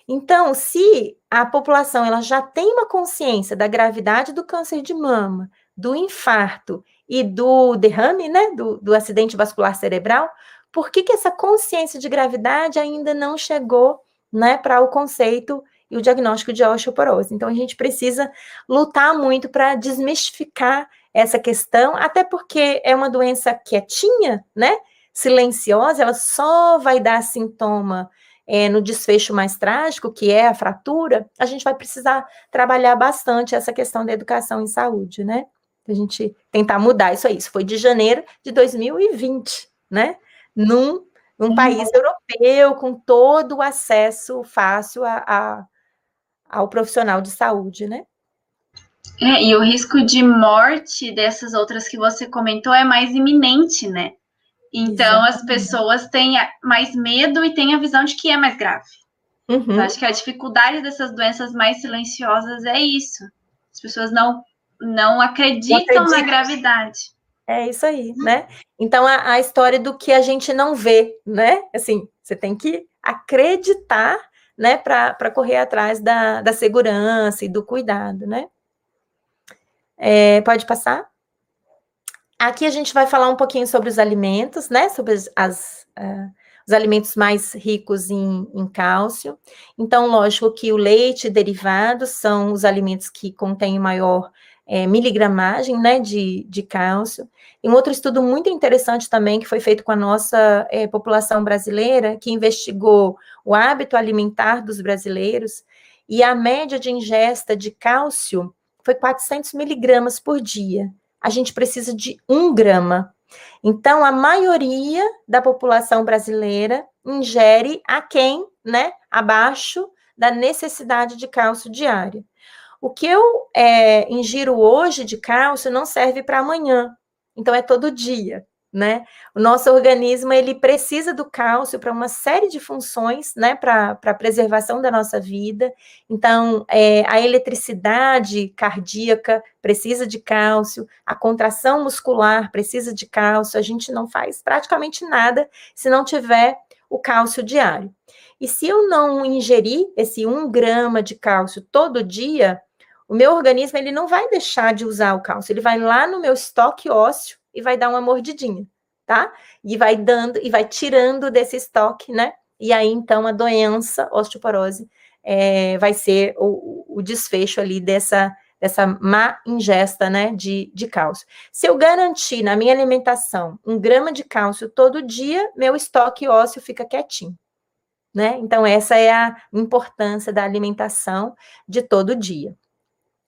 Então, se a população ela já tem uma consciência da gravidade do câncer de mama, do infarto e do derrame, né, do, do acidente vascular cerebral, por que, que essa consciência de gravidade ainda não chegou, né, para o conceito e o diagnóstico de osteoporose? Então, a gente precisa lutar muito para desmistificar essa questão, até porque é uma doença quietinha, né? Silenciosa, ela só vai dar sintoma é, no desfecho mais trágico, que é a fratura. A gente vai precisar trabalhar bastante essa questão da educação em saúde, né? A gente tentar mudar isso aí. Isso foi de janeiro de 2020, né? Num, num país europeu, com todo o acesso fácil a, a, ao profissional de saúde, né? É, e o risco de morte dessas outras que você comentou é mais iminente, né? Então Exatamente. as pessoas têm mais medo e têm a visão de que é mais grave. Uhum. acho que a dificuldade dessas doenças mais silenciosas é isso. As pessoas não, não acreditam na gravidade. É isso aí, né? Então a, a história do que a gente não vê, né? Assim, você tem que acreditar, né, para correr atrás da, da segurança e do cuidado, né? É, pode passar? Aqui a gente vai falar um pouquinho sobre os alimentos, né? Sobre as, uh, os alimentos mais ricos em, em, cálcio. Então, lógico que o leite e derivados são os alimentos que contêm maior é, miligramagem né, de, de cálcio. E um outro estudo muito interessante também, que foi feito com a nossa é, população brasileira, que investigou o hábito alimentar dos brasileiros e a média de ingesta de cálcio foi 400 miligramas por dia. A gente precisa de um grama. Então, a maioria da população brasileira ingere aquém, né, abaixo da necessidade de cálcio diária. O que eu é, ingiro hoje de cálcio não serve para amanhã, então é todo dia né? O nosso organismo ele precisa do cálcio para uma série de funções, né? Para a preservação da nossa vida. Então, é, a eletricidade cardíaca precisa de cálcio, a contração muscular precisa de cálcio. A gente não faz praticamente nada se não tiver o cálcio diário. E se eu não ingerir esse um grama de cálcio todo dia, o meu organismo ele não vai deixar de usar o cálcio, ele vai lá no meu estoque ósseo e vai dar uma mordidinha, tá? E vai dando e vai tirando desse estoque, né? E aí então a doença osteoporose é, vai ser o, o, desfecho ali dessa dessa má ingesta, né, de, de cálcio. Se eu garantir na minha alimentação um grama de cálcio todo dia, meu estoque ósseo fica quietinho, né? Então, essa é a importância da alimentação de todo dia.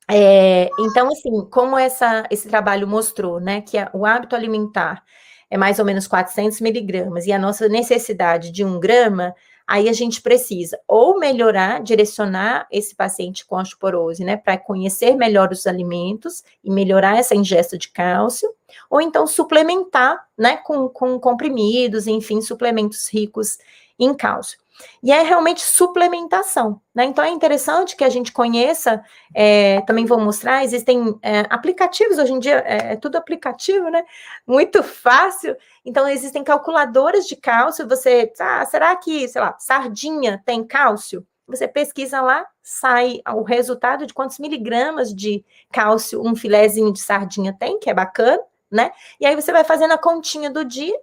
É, então, assim, como essa, esse trabalho mostrou, né, que a, o hábito alimentar é mais ou menos 400 miligramas e a nossa necessidade de um grama, aí a gente precisa ou melhorar, direcionar esse paciente com osteoporose, né, para conhecer melhor os alimentos e melhorar essa ingesta de cálcio, ou então suplementar, né, com, com comprimidos, enfim, suplementos ricos em cálcio. E é realmente suplementação, né? Então é interessante que a gente conheça, é, também vou mostrar, existem é, aplicativos, hoje em dia é, é, tudo aplicativo, né? Muito fácil. Então existem calculadoras de cálcio, você, ah, será que, sei lá, sardinha tem cálcio? Você pesquisa lá, sai o resultado de quantos miligramas de cálcio um filézinho de sardinha tem, que é bacana, né? E aí você vai fazendo a continha do dia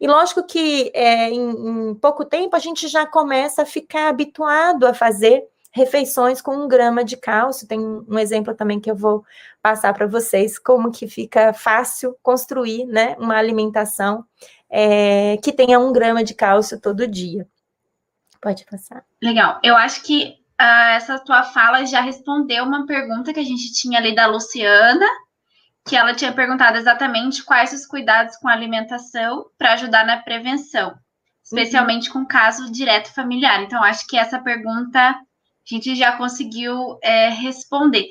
e lógico que é, em, em pouco tempo a gente já começa a ficar habituado a fazer refeições com um grama de cálcio. Tem um exemplo também que eu vou passar para vocês, como que fica fácil construir né, uma alimentação é, que tenha um grama de cálcio todo dia. Pode passar. Legal. Eu acho que uh, essa tua fala já respondeu uma pergunta que a gente tinha ali da Luciana, que ela tinha perguntado exatamente quais os cuidados com a alimentação para ajudar na prevenção, especialmente uhum. com caso direto familiar. Então, acho que essa pergunta a gente já conseguiu é, responder.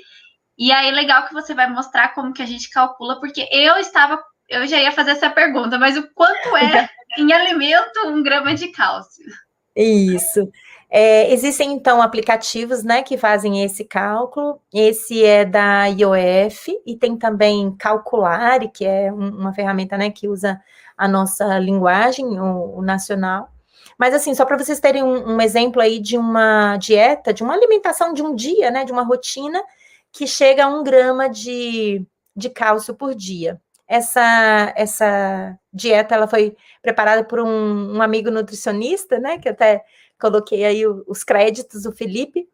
E aí, legal que você vai mostrar como que a gente calcula, porque eu estava, eu já ia fazer essa pergunta, mas o quanto é *laughs* em alimento um grama de cálcio? Isso. É, existem, então, aplicativos, né, que fazem esse cálculo. Esse é da IOF e tem também Calculare, que é uma ferramenta, né, que usa a nossa linguagem, o, o nacional. Mas, assim, só para vocês terem um, um, exemplo aí de uma dieta, de uma alimentação de um dia, né, de uma rotina, que chega a um grama de, de cálcio por dia. Essa, essa dieta, ela foi preparada por um, um amigo nutricionista, né, que até coloquei aí os créditos do Felipe.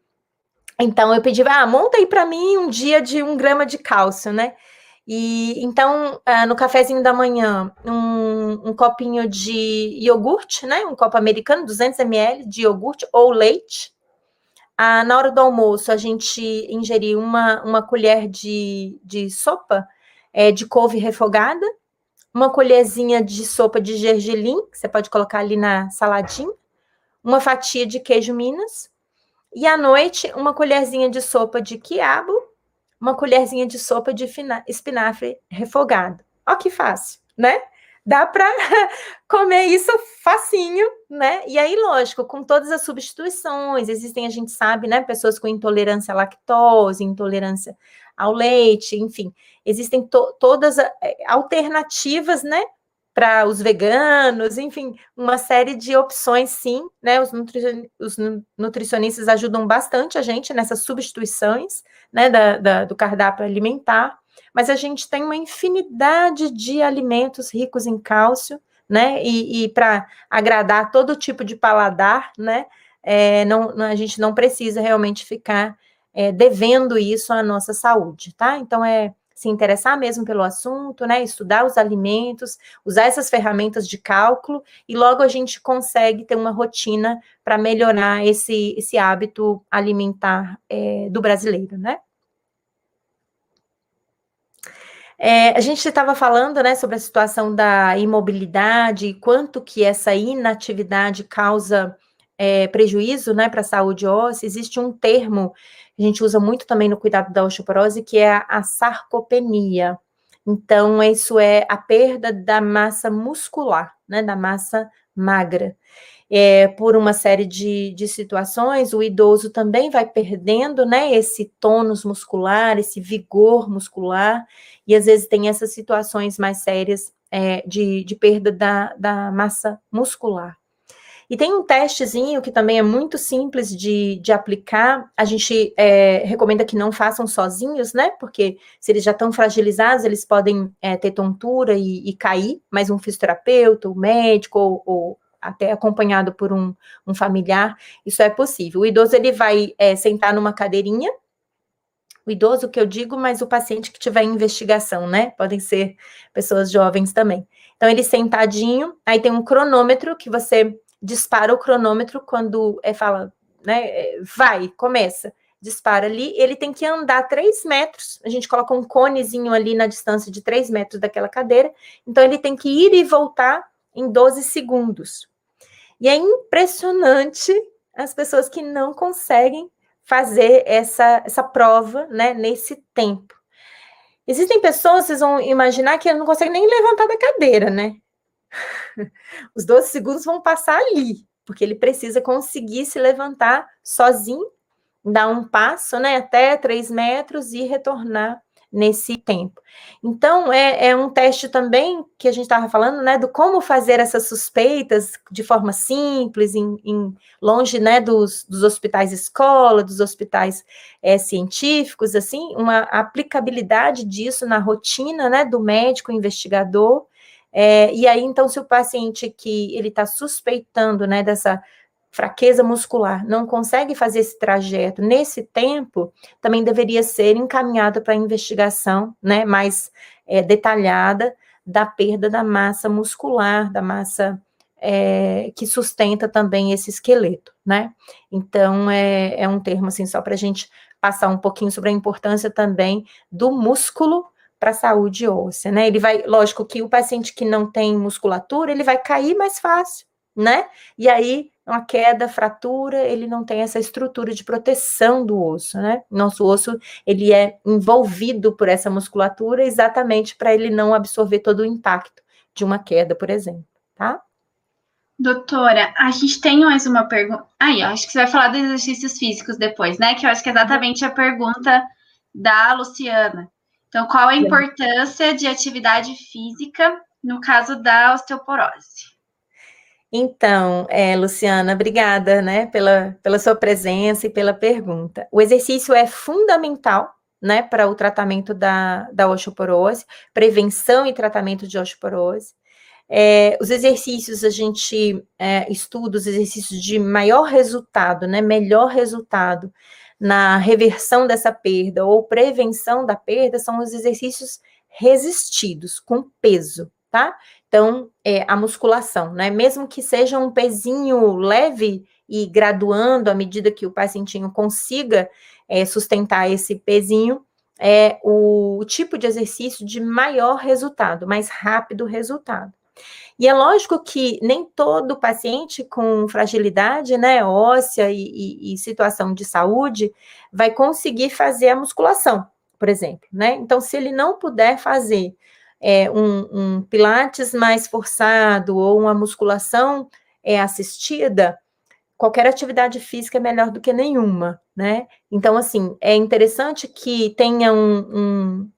Então eu pedi, ah, monta aí para mim um dia de um grama de cálcio, né? E então, ah, no cafezinho da manhã, um, um, copinho de iogurte, né? Um copo americano, 200 ml de iogurte ou leite. Ah, na hora do almoço, a gente ingerir uma, uma colher de, de sopa é, de couve refogada, uma colherzinha de sopa de gergelim, que você pode colocar ali na saladinha, uma fatia de queijo Minas, e à noite, uma colherzinha de sopa de quiabo, uma colherzinha de sopa de espinafre refogado. Ó que fácil, né? Dá para *laughs* comer isso facinho, né? E aí, lógico, com todas as substituições, existem, a gente sabe, né, pessoas com intolerância à lactose, intolerância ao leite, enfim, existem to todas eh, alternativas, né, para os veganos, enfim, uma série de opções, sim, né? Os, nutri os nutricionistas ajudam bastante a gente nessas substituições, né, da, da, do cardápio alimentar, mas a gente tem uma infinidade de alimentos ricos em cálcio, né? E, e para agradar todo tipo de paladar, né? É, não, a gente não precisa realmente ficar é, devendo isso à nossa saúde, tá? Então é se interessar mesmo pelo assunto, né? Estudar os alimentos, usar essas ferramentas de cálculo e logo a gente consegue ter uma rotina para melhorar esse, esse hábito alimentar é, do brasileiro, né? É, a gente estava falando, né, sobre a situação da imobilidade e quanto que essa inatividade causa é, prejuízo, né, para a saúde óssea. Existe um termo a gente usa muito também no cuidado da osteoporose, que é a, a sarcopenia. Então, isso é a perda da massa muscular, né, da massa magra. É, por uma série de, de situações, o idoso também vai perdendo, né, esse tônus muscular, esse vigor muscular, e às vezes tem essas situações mais sérias é, de, de perda da, da massa muscular. E tem um testezinho que também é muito simples de, de aplicar. A gente é, recomenda que não façam sozinhos, né? Porque se eles já estão fragilizados, eles podem é, ter tontura e, e, cair, mas um fisioterapeuta, um médico ou, ou até acompanhado por um, um, familiar, isso é possível. O idoso ele vai é, sentar numa cadeirinha, o idoso que eu digo, mas o paciente que tiver investigação, né? Podem ser pessoas jovens também. Então, ele sentadinho, aí tem um cronômetro que você dispara o cronômetro quando é, fala, né, é, vai, começa, dispara ali, ele tem que andar 3 metros, a gente coloca um conezinho ali na distância de 3 metros daquela cadeira, então ele tem que ir e voltar em 12 segundos. E é impressionante as pessoas que não conseguem fazer essa, essa prova né, nesse tempo. Existem pessoas, vocês vão imaginar que não conseguem nem levantar da cadeira, né? *laughs* Os 12 segundos vão passar ali, porque ele precisa conseguir se levantar sozinho, dar um passo, né, até 3 metros e retornar nesse tempo. Então, é, é um teste também que a gente estava falando, né, do como fazer essas suspeitas de forma simples, em, em longe, né, dos, dos hospitais escola, dos hospitais é, científicos, assim, uma aplicabilidade disso na rotina, né, do médico investigador, é, e aí, então, se o paciente que ele está suspeitando, né, dessa fraqueza muscular, não consegue fazer esse trajeto nesse tempo, também deveria ser encaminhado para investigação né, mais é, detalhada da perda da massa muscular, da massa é, que sustenta também esse esqueleto, né? Então, é, é um termo, assim, só para a gente passar um pouquinho sobre a importância também do músculo para a saúde óssea, né? Ele vai, lógico que o paciente que não tem musculatura, ele vai cair mais fácil, né? E aí uma queda, fratura, ele não tem essa estrutura de proteção do osso, né? Nosso osso, ele é envolvido por essa musculatura exatamente para ele não absorver todo o impacto de uma queda, por exemplo, tá? Doutora, a gente tem mais uma pergunta. Aí, eu acho que você vai falar dos exercícios físicos depois, né? Que eu acho que é exatamente a pergunta da Luciana. Então, qual a importância de atividade física no caso da osteoporose? Então, é, Luciana, obrigada, né, pela, pela sua presença e pela pergunta. O exercício é fundamental, né, para o tratamento da, da osteoporose, prevenção e tratamento de osteoporose. É, os exercícios, a gente é, estuda os exercícios de maior resultado, né, melhor resultado na reversão dessa perda ou prevenção da perda são os exercícios resistidos, com peso, tá? Então, é, a musculação, né? Mesmo que seja um pezinho leve e graduando à medida que o pacientinho consiga é, sustentar esse pezinho, é o, o tipo de exercício de maior resultado, mais rápido resultado. E é lógico que nem todo paciente com fragilidade né, óssea e, e, e, situação de saúde vai conseguir fazer a musculação, por exemplo. Né? Então, se ele não puder fazer é, um, um pilates mais forçado ou uma musculação é, assistida, qualquer atividade física é melhor do que nenhuma, né? Então, assim, é interessante que tenha um, um,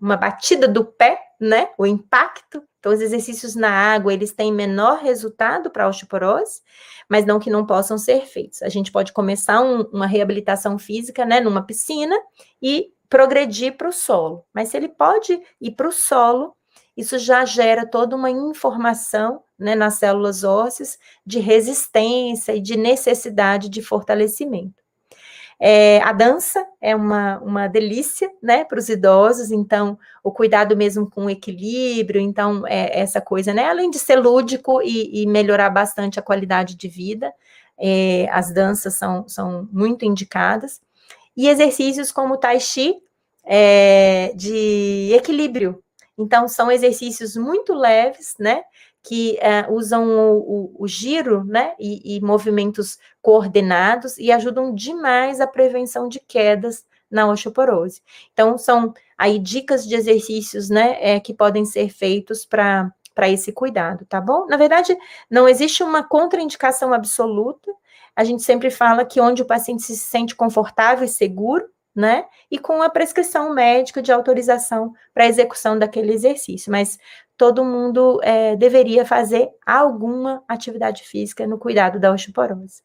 uma batida do pé, né? O impacto. Então, os exercícios na água, eles têm menor resultado para a osteoporose, mas não que não possam ser feitos. A gente pode começar um, uma reabilitação física, né, numa piscina e progredir para o solo. Mas se ele pode ir para o solo, isso já gera toda uma informação né, nas células ósseas de resistência e de necessidade de fortalecimento. É, a dança é uma, uma delícia, né, para os idosos, então, o cuidado mesmo com o equilíbrio, então, é essa coisa, né, além de ser lúdico e, e melhorar bastante a qualidade de vida, é, as danças são, são muito indicadas, e exercícios como o Tai Chi, é, de equilíbrio. Então, são exercícios muito leves, né? Que é, usam o, o, o, giro, né? E, e movimentos coordenados e ajudam demais a prevenção de quedas na osteoporose. Então, são aí dicas de exercícios, né? É, que podem ser feitos para para esse cuidado, tá bom? Na verdade, não existe uma contraindicação absoluta. A gente sempre fala que onde o paciente se sente confortável e seguro, né? E com a prescrição médica de autorização para execução daquele exercício. Mas todo mundo é, deveria fazer alguma atividade física no cuidado da osteoporose.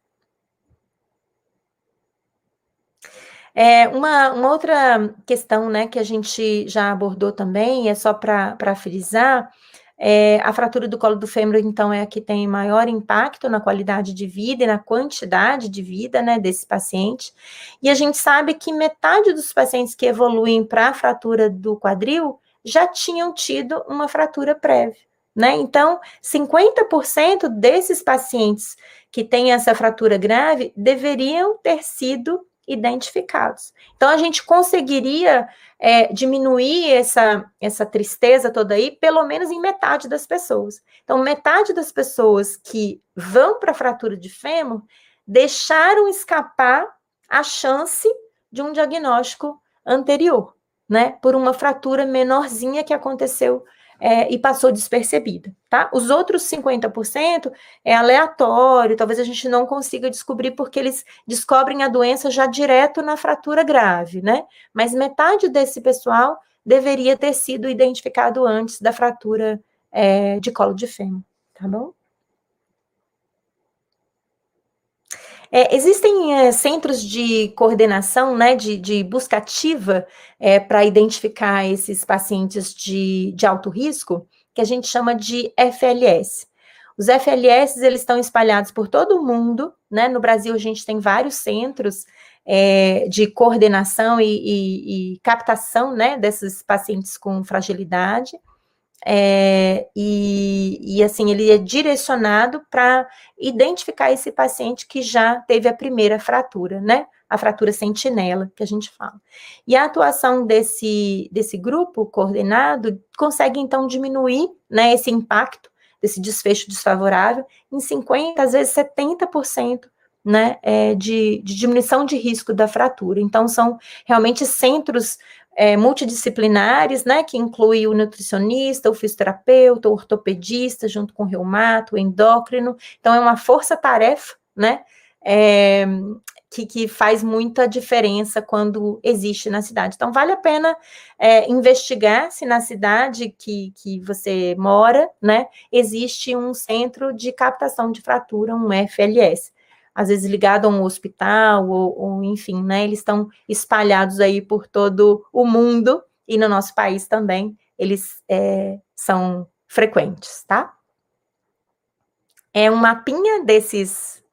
É, uma, uma, outra questão, né, que a gente já abordou também, é só para frisar, é, a fratura do colo do fêmur, então, é a que tem maior impacto na qualidade de vida e na quantidade de vida, né, desse paciente. E a gente sabe que metade dos pacientes que evoluem para a fratura do quadril já tinham tido uma fratura prévia, né? Então, 50% desses pacientes que têm essa fratura grave deveriam ter sido identificados. Então, a gente conseguiria é, diminuir essa, essa tristeza toda aí, pelo menos em metade das pessoas. Então, metade das pessoas que vão para a fratura de fêmur deixaram escapar a chance de um diagnóstico anterior, né? Por uma fratura menorzinha que aconteceu é, e passou despercebida, tá? Os outros 50% é aleatório, talvez a gente não consiga descobrir porque eles descobrem a doença já direto na fratura grave, né? Mas metade desse pessoal deveria ter sido identificado antes da fratura é, de colo de fêmur, tá bom? É, existem é, centros de coordenação, né, de, de busca ativa é, para identificar esses pacientes de, de alto risco, que a gente chama de FLS. Os FLS, eles estão espalhados por todo o mundo, né, no Brasil a gente tem vários centros é, de coordenação e, e, e captação, né, desses pacientes com fragilidade, é, e, e, assim, ele é direcionado para identificar esse paciente que já teve a primeira fratura, né? A fratura sentinela, que a gente fala. E a atuação desse, desse grupo coordenado consegue, então, diminuir né, esse impacto, desse desfecho desfavorável, em 50%, às vezes 70%. Né, é, de, de diminuição de risco da fratura. Então, são realmente centros é, multidisciplinares, né, que inclui o nutricionista, o fisioterapeuta, o ortopedista, junto com o reumato, o endócrino. Então, é uma força-tarefa, né, é, que, que, faz muita diferença quando existe na cidade. Então, vale a pena é, investigar se na cidade que, que você mora, né, existe um centro de captação de fratura, um FLS às vezes ligado a um hospital, ou, ou enfim, né? Eles estão espalhados aí por todo o mundo e no nosso país também eles é, são frequentes, tá? É um mapinha desses,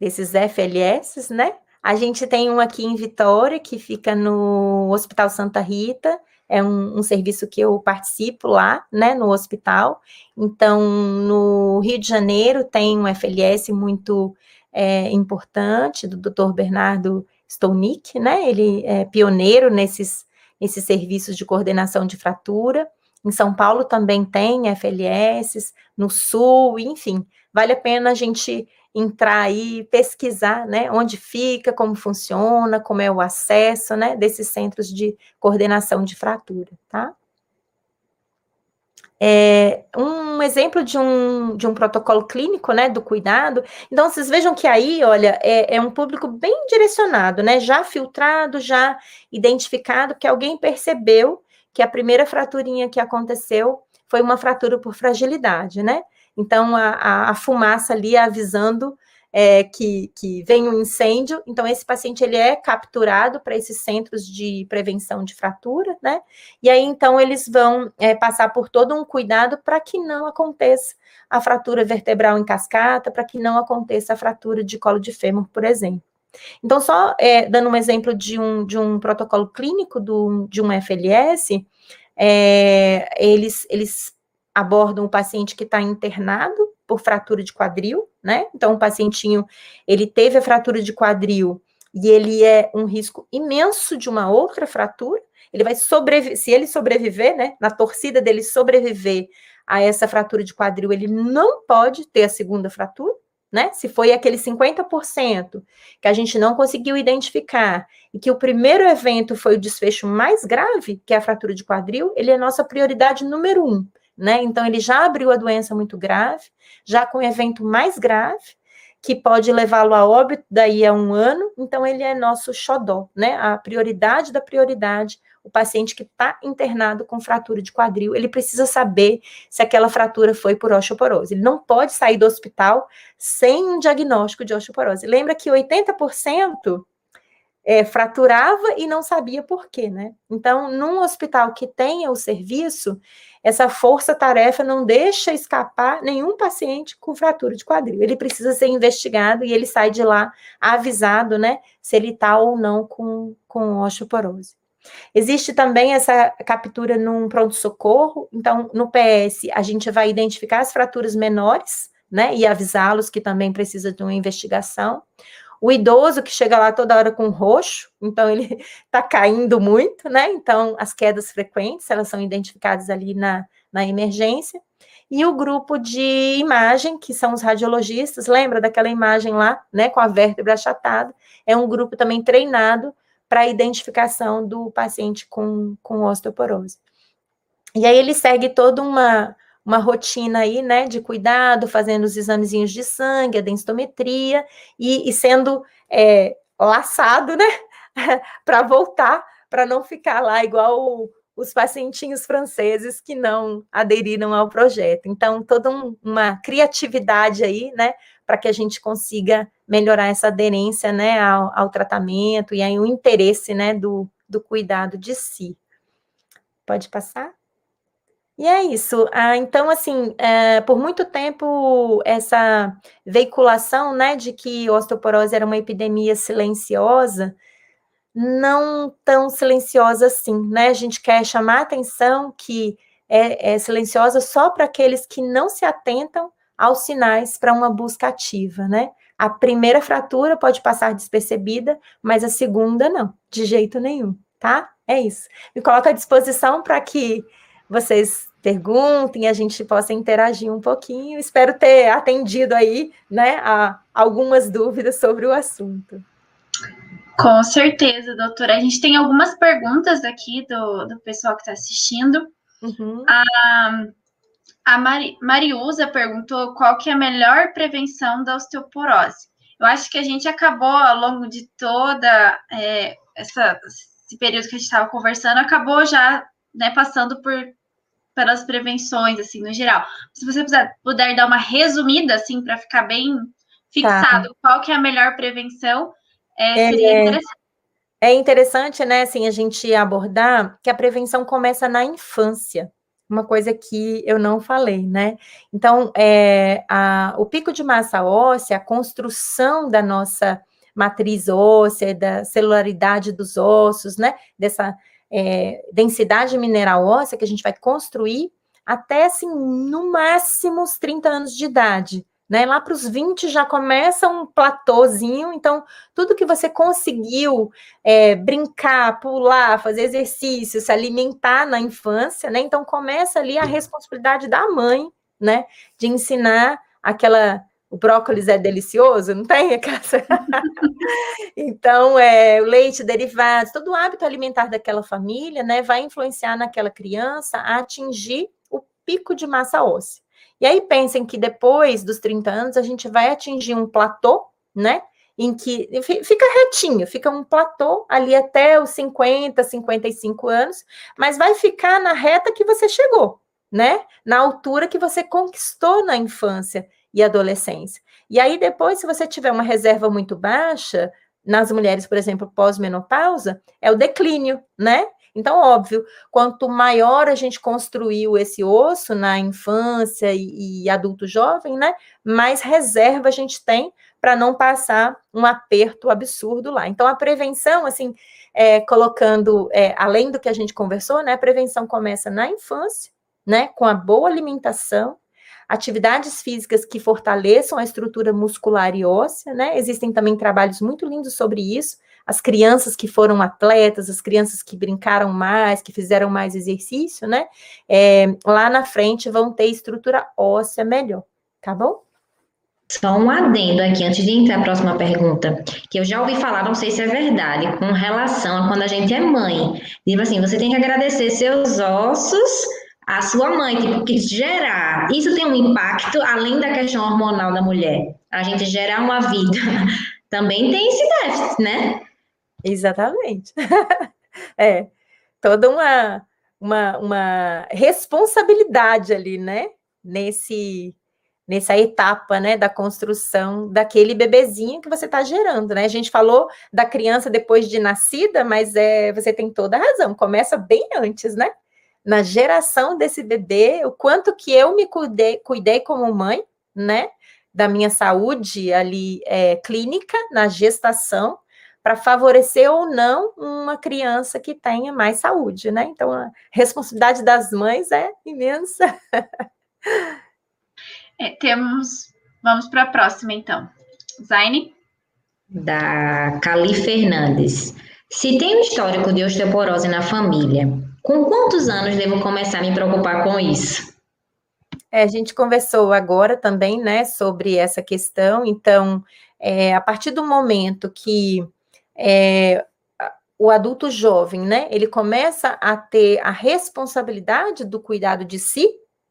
desses FLS, né? A gente tem um aqui em Vitória, que fica no Hospital Santa Rita, é um, um, serviço que eu participo lá, né, no hospital. Então, no Rio de Janeiro tem um FLS muito é, importante do Dr. Bernardo Stolnick, né? Ele é pioneiro nesses, nesses serviços de coordenação de fratura. Em São Paulo também tem FLS, no Sul, enfim, vale a pena a gente entrar aí, pesquisar, né, onde fica, como funciona, como é o acesso, né, desses centros de coordenação de fratura, tá? É, um exemplo de um, de um protocolo clínico, né, do cuidado. Então, vocês vejam que aí, olha, é, é um público bem direcionado, né, já filtrado, já identificado, que alguém percebeu que a primeira fraturinha que aconteceu foi uma fratura por fragilidade, né? Então, a, a, a fumaça ali avisando é, que, que vem um incêndio, então esse paciente ele é capturado para esses centros de prevenção de fratura, né? E aí então eles vão é, passar por todo um cuidado para que não aconteça a fratura vertebral em cascata, para que não aconteça a fratura de colo de fêmur, por exemplo. Então, só é, dando um exemplo de um, de um protocolo clínico do, de um FLS, é, eles, eles abordam o paciente que está internado por fratura de quadril, né? Então, o pacientinho, ele teve a fratura de quadril e ele é um risco imenso de uma outra fratura. Ele vai sobreviver, se ele sobreviver, né? Na torcida dele sobreviver a essa fratura de quadril, ele não pode ter a segunda fratura, né? Se foi aquele 50% que a gente não conseguiu identificar e que o primeiro evento foi o desfecho mais grave, que é a fratura de quadril, ele é nossa prioridade número um né? Então, ele já abriu a doença muito grave, já com um evento mais grave, que pode levá-lo a óbito daí a um ano, então ele é nosso xodó, né? A prioridade da prioridade, o paciente que está internado com fratura de quadril, ele precisa saber se aquela fratura foi por osteoporose. Ele não pode sair do hospital sem um diagnóstico de osteoporose. Lembra que 80% é, fraturava e não sabia por quê, né? Então, num hospital que tenha o serviço, essa força-tarefa não deixa escapar nenhum paciente com fratura de quadril. Ele precisa ser investigado e ele sai de lá avisado, né, se ele está ou não com, com osteoporose. Existe também essa captura num pronto-socorro, então no PS a gente vai identificar as fraturas menores, né, e avisá-los que também precisa de uma investigação. O idoso que chega lá toda hora com roxo, então ele está *laughs* caindo muito, né? Então as quedas frequentes, elas são identificadas ali na, na emergência. E o grupo de imagem, que são os radiologistas, lembra daquela imagem lá, né, com a vértebra achatada? É um grupo também treinado para a identificação do paciente com, com osteoporose. E aí ele segue toda uma, uma rotina aí, né, de cuidado, fazendo os examezinhos de sangue, a densitometria, e, e sendo é, laçado, né, *laughs* para voltar, para não ficar lá igual os pacientinhos franceses que não aderiram ao projeto. Então, toda um, uma criatividade aí, né, para que a gente consiga melhorar essa aderência, né, ao, ao, tratamento e aí o interesse, né, do, do cuidado de si. Pode passar? E é isso. Ah, então, assim, é, por muito tempo, essa veiculação, né, de que osteoporose era uma epidemia silenciosa, não tão silenciosa assim, né? A gente quer chamar atenção que é, é silenciosa só para aqueles que não se atentam aos sinais para uma busca ativa, né? A primeira fratura pode passar despercebida, mas a segunda não, de jeito nenhum, tá? É isso. Me coloco à disposição para que vocês perguntem, a gente possa interagir um pouquinho. Espero ter atendido aí, né, a algumas dúvidas sobre o assunto. Com certeza, doutora. A gente tem algumas perguntas aqui do, do pessoal que está assistindo. Uhum. A, a Mari, Mariusa perguntou qual que é a melhor prevenção da osteoporose. Eu acho que a gente acabou, ao longo de toda é, essa, esse período que a gente estava conversando, acabou já né, passando por pelas prevenções, assim, no geral. Se você puder, puder dar uma resumida, assim, para ficar bem fixado, tá. qual que é a melhor prevenção, é, seria é, interessante. É interessante, né, assim, a gente abordar que a prevenção começa na infância, uma coisa que eu não falei, né? Então, é, a, o pico de massa óssea, a construção da nossa matriz óssea, da celularidade dos ossos, né? Dessa é, densidade mineral óssea que a gente vai construir até, assim, no máximo os 30 anos de idade né? Lá para os 20 já começa um platôzinho, então tudo que você conseguiu é, brincar, pular, fazer exercício, se alimentar na infância, né? Então começa ali a responsabilidade da mãe, né? De ensinar aquela. O brócolis é delicioso, não tem? *laughs* então, é, o leite, derivados, todo o hábito alimentar daquela família, né, vai influenciar naquela criança a atingir o pico de massa óssea. E aí pensem que depois dos 30 anos a gente vai atingir um platô, né? Em que fica retinho, fica um platô ali até os 50, 55 anos, mas vai ficar na reta que você chegou, né? Na altura que você conquistou na infância e adolescência. E aí depois, se você tiver uma reserva muito baixa, nas mulheres, por exemplo, pós-menopausa, é o declínio, né? Então, óbvio, quanto maior a gente construiu esse osso na infância e, e adulto jovem, né, mais reserva a gente tem para não passar um aperto absurdo lá. Então, a prevenção, assim, é, colocando, é, além do que a gente conversou, né, a prevenção começa na infância, né, com a boa alimentação, atividades físicas que fortaleçam a estrutura muscular e óssea, né? Existem também trabalhos muito lindos sobre isso, as crianças que foram atletas, as crianças que brincaram mais, que fizeram mais exercício, né? É, lá na frente vão ter estrutura óssea melhor, tá bom? Só um adendo aqui, antes de entrar a próxima pergunta, que eu já ouvi falar, não sei se é verdade, com relação a quando a gente é mãe. Diz assim, você tem que agradecer seus ossos à sua mãe, tipo, que gerar. Isso tem um impacto, além da questão hormonal da mulher. A gente gerar uma vida *laughs* também tem esse déficit, né? Exatamente. *laughs* é, toda uma, uma, uma responsabilidade ali, né? Nesse, nessa etapa, né, da construção daquele bebezinho que você está gerando, né? A gente falou da criança depois de nascida, mas é, você tem toda a razão, começa bem antes, né? Na geração desse bebê, o quanto que eu me cuidei, cuidei como mãe, né? Da minha saúde ali é, clínica, na gestação, para favorecer ou não uma criança que tenha mais saúde, né? Então, a responsabilidade das mães é imensa. *laughs* É, temos. Vamos para a próxima, então. Zaine? Da Cali Fernandes. Se tem um histórico de osteoporose na família, com quantos anos devo começar a me preocupar com isso? É, a gente conversou agora também, né, sobre essa questão. Então, é, a partir do momento que é, o adulto jovem, né, ele começa a ter a responsabilidade do cuidado de si,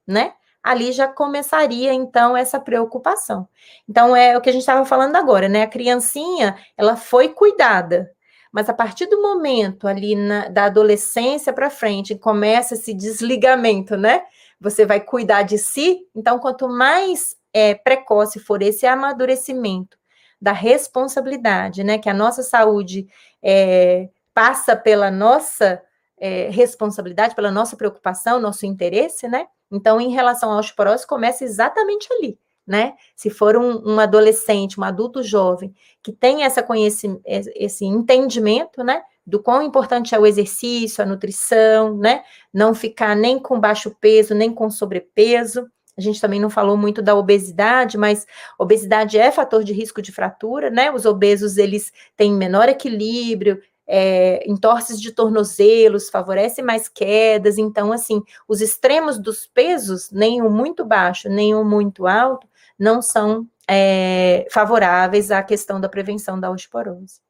né, ali já começaria então essa preocupação. Então é o que a gente estava falando agora, né? A criancinha, ela foi cuidada, mas a partir do momento ali na, da adolescência para frente, começa esse desligamento, né? Você vai cuidar de si. Então, quanto mais é, precoce for esse amadurecimento da responsabilidade, né? Que a nossa saúde é, passa pela nossa é, responsabilidade, pela nossa preocupação, nosso interesse, né? Então, em relação à osteoporose, começa exatamente ali né? Se for um, um, adolescente, um adulto jovem que tem essa conhecimento, esse entendimento, né? Do quão importante é o exercício, a nutrição, né? Não ficar nem com baixo peso, nem com sobrepeso. A gente também não falou muito da obesidade, mas obesidade é fator de risco de fratura, né? Os obesos, eles têm menor equilíbrio, é, entorses de tornozelos, favorece mais quedas. Então, assim, os extremos dos pesos, nem o muito baixo, nem o muito alto, não são é, favoráveis à questão da prevenção da osteoporose.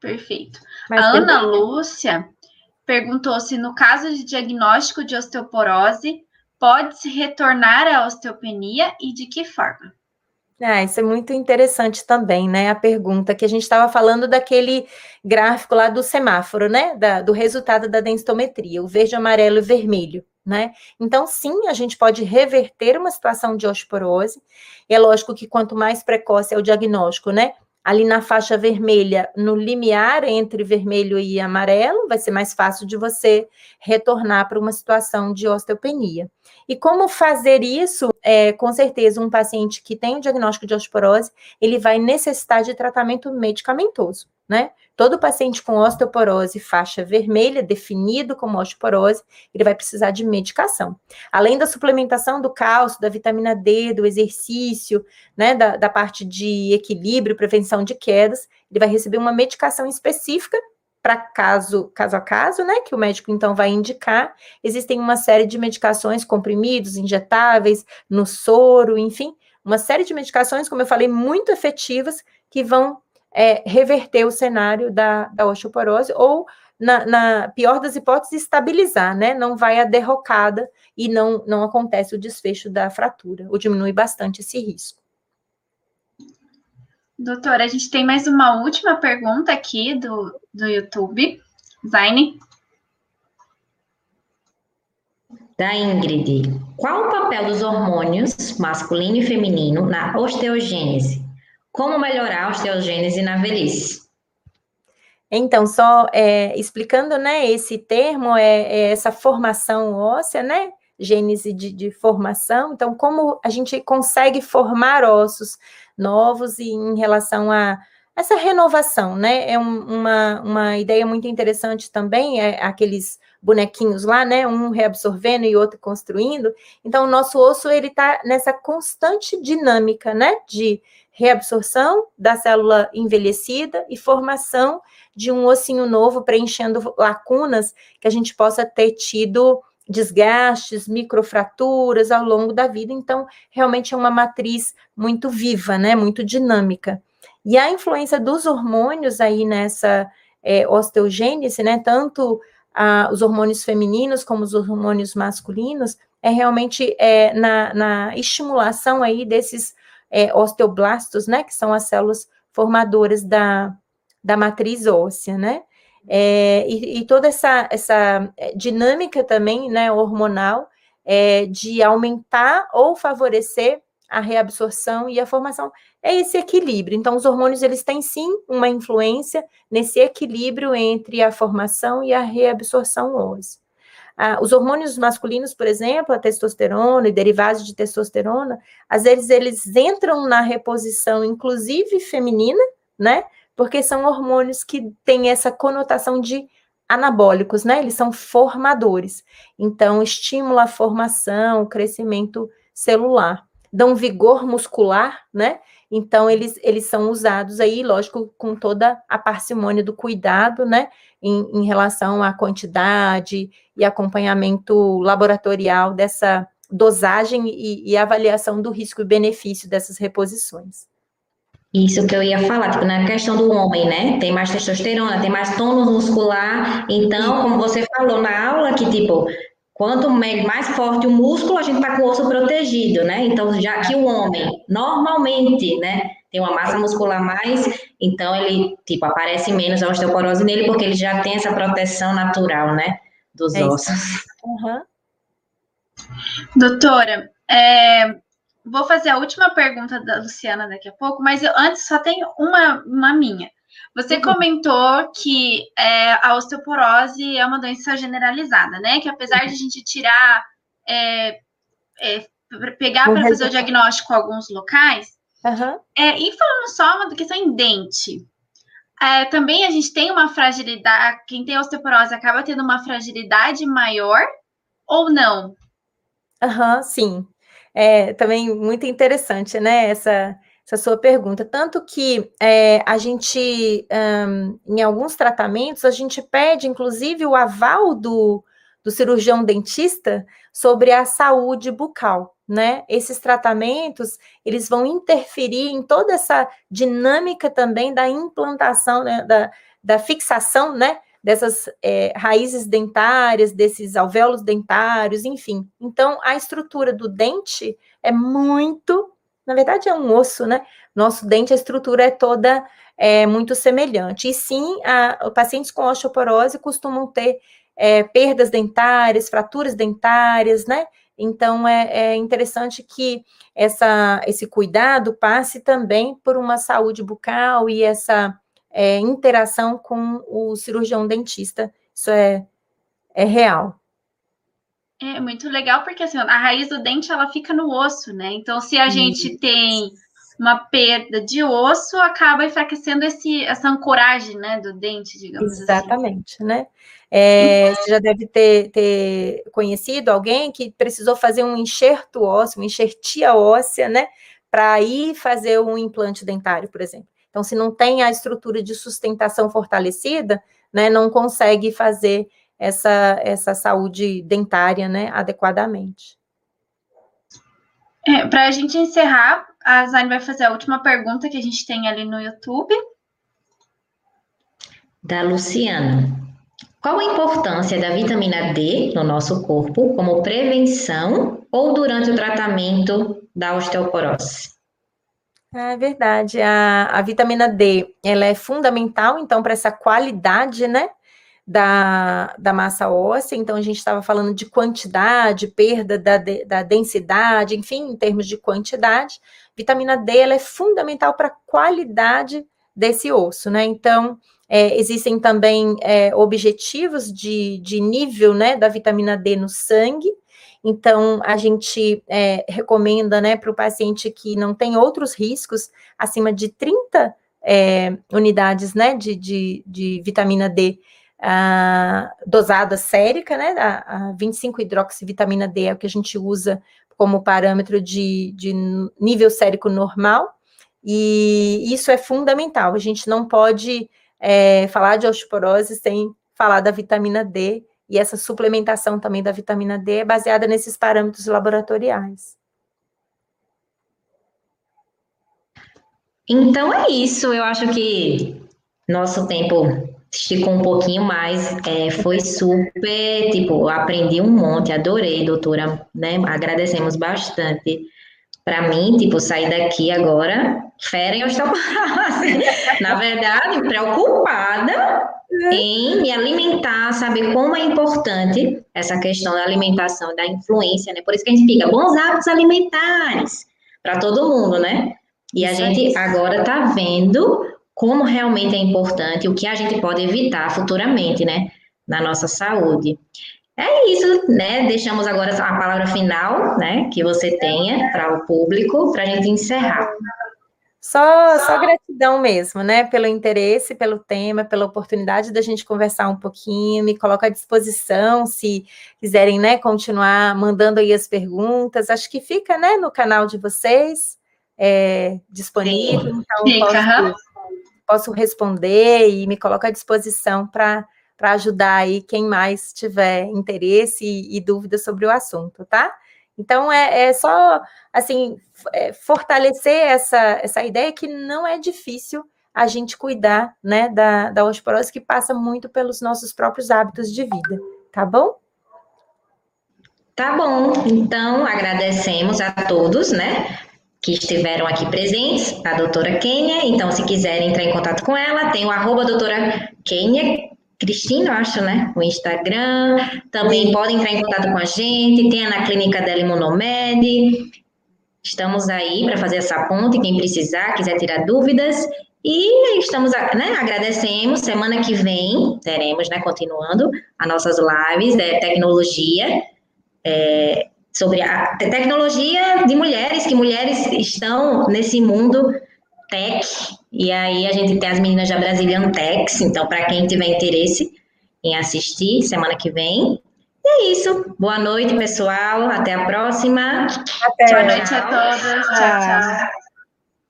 Perfeito. Mas a Ana Lúcia perguntou se no caso de diagnóstico de osteoporose pode-se retornar à osteopenia e de que forma? Ah, isso é muito interessante também, né? A pergunta que a gente estava falando daquele gráfico lá do semáforo, né? Da, do resultado da densitometria, o verde, amarelo e vermelho né? Então, sim, a gente pode reverter uma situação de osteoporose. É lógico que quanto mais precoce é o diagnóstico, né? Ali na faixa vermelha, no limiar entre vermelho e amarelo, vai ser mais fácil de você retornar para uma situação de osteopenia. E como fazer isso? É, com certeza, um paciente que tem o diagnóstico de osteoporose, ele vai necessitar de tratamento medicamentoso, né? Todo paciente com osteoporose faixa vermelha, definido como osteoporose, ele vai precisar de medicação. Além da suplementação do cálcio, da vitamina D, do exercício, né, da, da parte de equilíbrio, prevenção de quedas, ele vai receber uma medicação específica para caso, caso a caso, né, que o médico então vai indicar. Existem uma série de medicações, comprimidos, injetáveis, no soro, enfim, uma série de medicações, como eu falei, muito efetivas que vão é, reverter o cenário da, da osteoporose ou, na, na, pior das hipóteses, estabilizar, né? Não vai a derrocada e não, não acontece o desfecho da fratura, ou diminui bastante esse risco. Doutora, a gente tem mais uma última pergunta aqui do, do YouTube. Zaine? Da Ingrid. Qual o papel dos hormônios masculino e feminino na osteogênese? Como melhorar a osteogênese na velhice? Então, só é, explicando, né, esse termo é, é, essa formação óssea, né, gênese de, de, formação. Então, como a gente consegue formar ossos novos e em relação a essa renovação, né? É um, uma, uma ideia muito interessante também, é aqueles bonequinhos lá, né? Um reabsorvendo e outro construindo. Então, o nosso osso, ele está nessa constante dinâmica, né? De reabsorção da célula envelhecida e formação de um ossinho novo, preenchendo lacunas que a gente possa ter tido desgastes, microfraturas ao longo da vida. Então, realmente é uma matriz muito viva, né? Muito dinâmica. E a influência dos hormônios aí nessa é, osteogênese, né? Tanto os hormônios femininos como os hormônios masculinos, é realmente é, na, na estimulação aí desses é, osteoblastos, né, que são as células formadoras da, da matriz óssea, né, é, e, e, toda essa, essa dinâmica também, né, hormonal, é, de aumentar ou favorecer a reabsorção e a formação, é esse equilíbrio. Então, os hormônios, eles têm sim uma influência nesse equilíbrio entre a formação e a reabsorção óssea. Ah, os hormônios masculinos, por exemplo, a testosterona e derivados de testosterona, às vezes eles entram na reposição, inclusive feminina, né? porque são hormônios que têm essa conotação de anabólicos, né? Eles são formadores. Então, estimula a formação, o crescimento celular. Dão vigor muscular, né? Então, eles, eles são usados aí, lógico, com toda a parcimônia do cuidado, né? Em, em relação à quantidade e acompanhamento laboratorial dessa dosagem e, e avaliação do risco e benefício dessas reposições. Isso que eu ia falar, tipo, na questão do homem, né? Tem mais testosterona, tem mais tônus muscular. Então, como você falou na aula, que tipo, quanto mais forte o músculo, a gente tá com o osso protegido, né? Então, já que o homem, normalmente, né, tem uma massa muscular mais, então ele, tipo, aparece menos a osteoporose nele, porque ele já tem essa proteção natural, né, dos é ossos. Uhum. Doutora, é, Vou fazer a última pergunta da Luciana daqui a pouco, mas eu, antes só tenho uma, uma minha. Você uhum. comentou que é, a osteoporose é uma doença generalizada, né? Que apesar de a gente tirar, é, é, pegar para fazer o diagnóstico em alguns locais, uhum. e falando só uma questão em dente, é, também a gente tem uma fragilidade, quem tem osteoporose acaba tendo uma fragilidade maior ou não? Aham, uhum, sim é também muito interessante, né? Essa, essa sua pergunta. Tanto que é, a gente, um, em alguns tratamentos, a gente pede, inclusive, o aval do, do cirurgião dentista sobre a saúde bucal, né? Esses tratamentos, eles vão interferir em toda essa dinâmica também da implantação, né? da, da fixação, né? dessas é, raízes dentárias, desses alvéolos dentários, enfim. Então, a estrutura do dente é muito, na verdade, é um osso, né? Nosso dente, a estrutura é toda é, muito semelhante. E sim, a, pacientes com osteoporose costumam ter é, perdas dentárias, fraturas dentárias, né? Então, é, é interessante que essa, esse cuidado passe também por uma saúde bucal e essa é, interação com o cirurgião dentista. Isso é, é real. É muito legal porque assim, a raiz do dente ela fica no osso, né? Então, se a Sim. gente tem uma perda de osso, acaba enfraquecendo esse, essa ancoragem, né, do dente, digamos assim. Exatamente, assim. né? É, você já deve ter, ter conhecido alguém que precisou fazer um enxerto ósseo, uma enxertia óssea, né? Para ir fazer um implante dentário, por exemplo. Então, se não tem a estrutura de sustentação fortalecida, né, não consegue fazer essa, essa saúde dentária, né, adequadamente. É, Para a gente encerrar, a Zane vai fazer a última pergunta que a gente tem ali no YouTube. Da Luciana. Qual a importância da vitamina D no nosso corpo como prevenção ou durante o tratamento da osteoporose? É verdade. A, a vitamina D, ela é fundamental, então, para essa qualidade, né, da, da massa óssea. Então, a gente estava falando de quantidade, perda da, da densidade, enfim, em termos de quantidade. Vitamina D, ela é fundamental para a qualidade desse osso, né? Então, é, existem também é, objetivos de, de nível, né, da vitamina D no sangue, então, a gente é, recomenda, né, para o paciente que não tem outros riscos, acima de 30 é, unidades, né, de, de, de vitamina D a, dosada sérica, né, a, a 25 hidroxivitamina D é o que a gente usa como parâmetro de, de nível sérico normal, e isso é fundamental, a gente não pode é, falar de osteoporose sem falar da vitamina D, e essa suplementação também da vitamina D é baseada nesses parâmetros laboratoriais. Então é isso. Eu acho que nosso tempo esticou um pouquinho mais. É, foi super, tipo, aprendi um monte, adorei, doutora, né? Agradecemos bastante. Para mim, tipo, sair daqui agora, fera em osteoporose. *laughs* Na verdade, preocupada em me alimentar, saber como é importante essa questão da alimentação, da influência, né? Por isso que a gente fica bons hábitos alimentares para todo mundo, né? E a gente agora está vendo como realmente é importante, o que a gente pode evitar futuramente, né? Na nossa saúde. É isso, né? Deixamos agora a palavra final, né? Que você tenha para o público, para a gente encerrar. Só, só gratidão mesmo, né? Pelo interesse, pelo tema, pela oportunidade da gente conversar um pouquinho. Me coloco à disposição se quiserem, né, continuar mandando aí as perguntas. Acho que fica, né, no canal de vocês é, disponível. Então, posso, posso responder e me coloco à disposição para ajudar aí quem mais tiver interesse e, e dúvidas sobre o assunto, tá? Então, é, é só, assim, é, fortalecer essa, essa ideia que não é difícil a gente cuidar, né, da, da osteoporose, que passa muito pelos nossos próprios hábitos de vida, tá bom? Tá bom, então agradecemos a todos, né, que estiveram aqui presentes, a doutora Kênia, então se quiserem entrar em contato com ela, tem o arroba doutora Kênia, Cristina, acho, né? O Instagram. Também Sim. podem entrar em contato com a gente. Tem a na clínica dela Imunomed. Estamos aí para fazer essa ponte. Quem precisar, quiser tirar dúvidas. E estamos, né, agradecemos. Semana que vem teremos, né, continuando as nossas lives de tecnologia, é, sobre a tecnologia de mulheres, que mulheres estão nesse mundo Tech, e aí a gente tem as meninas da Brazilian Techs, então para quem tiver interesse em assistir semana que vem. E é isso. Boa noite, pessoal. Até a próxima. Até. Boa noite a todos. tchau. tchau.